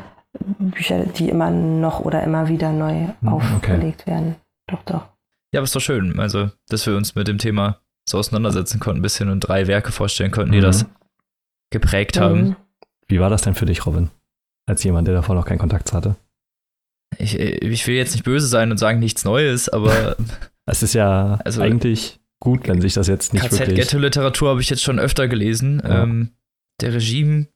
Bücher, die immer noch oder immer wieder neu mhm, aufgelegt okay. werden. Doch, doch. Ja, aber ist doch schön. Also, dass wir uns mit dem Thema so auseinandersetzen konnten, ein bisschen und drei Werke vorstellen konnten, die mhm. das geprägt haben. Mhm. Wie war das denn für dich, Robin? Als jemand, der davor noch keinen Kontakt hatte? Ich, ich will jetzt nicht böse sein und sagen nichts Neues, aber Es ist ja also, eigentlich gut, wenn sich das jetzt nicht KZ wirklich... KZ-Ghetto-Literatur habe ich jetzt schon öfter gelesen. Ja. Ähm, der Regime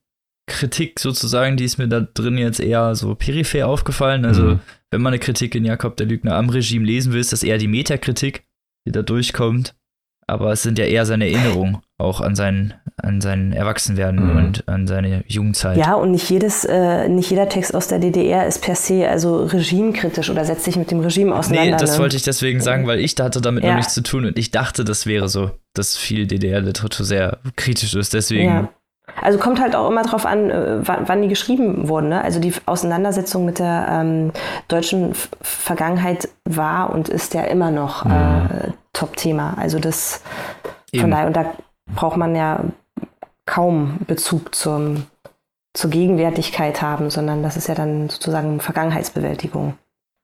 Kritik sozusagen, die ist mir da drin jetzt eher so peripher aufgefallen. Also, mhm. wenn man eine Kritik in Jakob der Lügner am Regime lesen will, ist das eher die Metakritik, die da durchkommt. Aber es sind ja eher seine Erinnerungen auch an sein, an sein Erwachsenwerden mhm. und an seine Jugendzeit. Ja, und nicht jedes, äh, nicht jeder Text aus der DDR ist per se also regimekritisch oder setzt sich mit dem Regime auseinander. Nee, das ne? wollte ich deswegen sagen, weil ich hatte damit ja. noch nichts zu tun und ich dachte, das wäre so, dass viel DDR-Literatur sehr kritisch ist. Deswegen. Ja. Also kommt halt auch immer darauf an, äh, wann, die geschrieben wurden. Ne? Also die Auseinandersetzung mit der ähm, deutschen Vergangenheit war und ist ja immer noch mhm. äh, Top-Thema. Also das Eben. von daher, und da braucht man ja kaum Bezug zum, zur Gegenwärtigkeit haben, sondern das ist ja dann sozusagen Vergangenheitsbewältigung.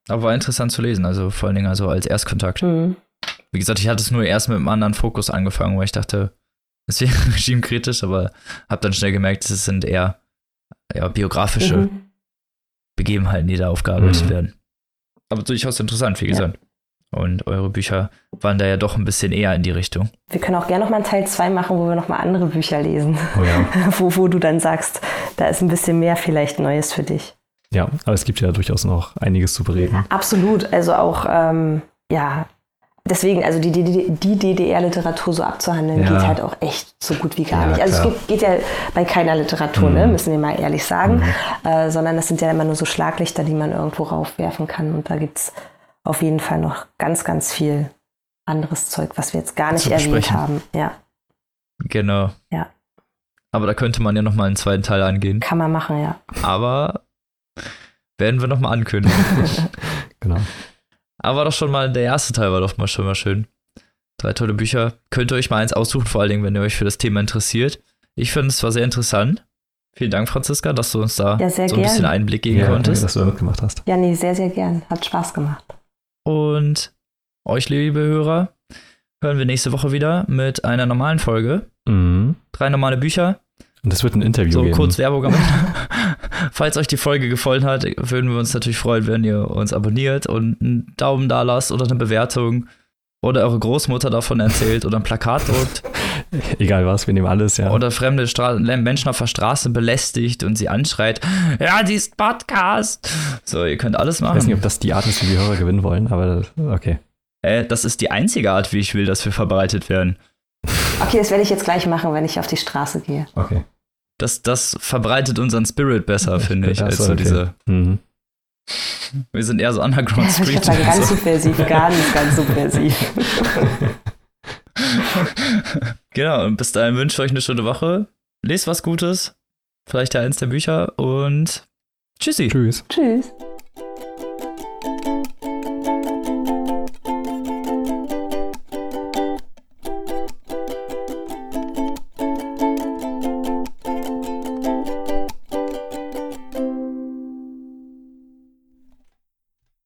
Aber war interessant zu lesen, also vor allen Dingen also als Erstkontakt. Mhm. Wie gesagt, ich hatte es nur erst mit einem anderen Fokus angefangen, weil ich dachte, es wäre regimekritisch, aber habe dann schnell gemerkt, es sind eher ja, biografische mhm. Begebenheiten, die da aufgearbeitet mhm. werden. Aber durchaus interessant, wie gesagt. Ja. Und eure Bücher waren da ja doch ein bisschen eher in die Richtung. Wir können auch gerne nochmal einen Teil 2 machen, wo wir nochmal andere Bücher lesen. Oh ja. wo, wo du dann sagst, da ist ein bisschen mehr vielleicht Neues für dich. Ja, aber es gibt ja durchaus noch einiges zu bereden. Absolut. Also auch, ähm, ja, deswegen, also die, die, die DDR-Literatur so abzuhandeln, ja. geht halt auch echt so gut wie gar ja, nicht. Also klar. es geht, geht, ja bei keiner Literatur, ne, mhm. ne, müssen wir mal ehrlich sagen, mhm. äh, sondern das sind ja immer nur so Schlaglichter, die man irgendwo raufwerfen kann. Und da gibt es auf jeden Fall noch ganz, ganz viel anderes Zeug, was wir jetzt gar nicht erwähnt haben. Ja. Genau. Ja. Aber da könnte man ja noch mal einen zweiten Teil angehen. Kann man machen, ja. Aber werden wir noch mal ankündigen. genau. Aber doch schon mal, der erste Teil war doch mal schon mal schön. Drei tolle Bücher. Könnt ihr euch mal eins aussuchen, vor allen Dingen, wenn ihr euch für das Thema interessiert. Ich finde es war sehr interessant. Vielen Dank, Franziska, dass du uns da ja, so ein gern. bisschen Einblick geben ja, konntest. Dass du da mitgemacht hast. Ja, nee, sehr, sehr gern. Hat Spaß gemacht. Und euch, liebe Hörer, hören wir nächste Woche wieder mit einer normalen Folge. Mhm. Drei normale Bücher. Und es wird ein Interview so, geben. kurz Werbung am Falls euch die Folge gefallen hat, würden wir uns natürlich freuen, wenn ihr uns abonniert und einen Daumen da lasst oder eine Bewertung oder eure Großmutter davon erzählt oder ein Plakat druckt. Egal was, wir nehmen alles, ja. Oder fremde Stra Menschen auf der Straße belästigt und sie anschreit, ja, die ist Podcast. So, ihr könnt alles machen. Ich weiß nicht, ob das die Art ist, wie die Hörer gewinnen wollen, aber okay. Äh, das ist die einzige Art, wie ich will, dass wir verbreitet werden. Okay, das werde ich jetzt gleich machen, wenn ich auf die Straße gehe. Okay. Das, das verbreitet unseren Spirit besser, finde ich, als so okay. diese. Mhm. Wir sind eher so Underground ja, Street. Ich sagen, ganz so. subversiv, gar nicht ganz subversiv. genau, und bis dahin wünsche ich euch eine schöne Woche. Lest was Gutes, vielleicht ja eins der Bücher und tschüssi. Tschüss. Tschüss.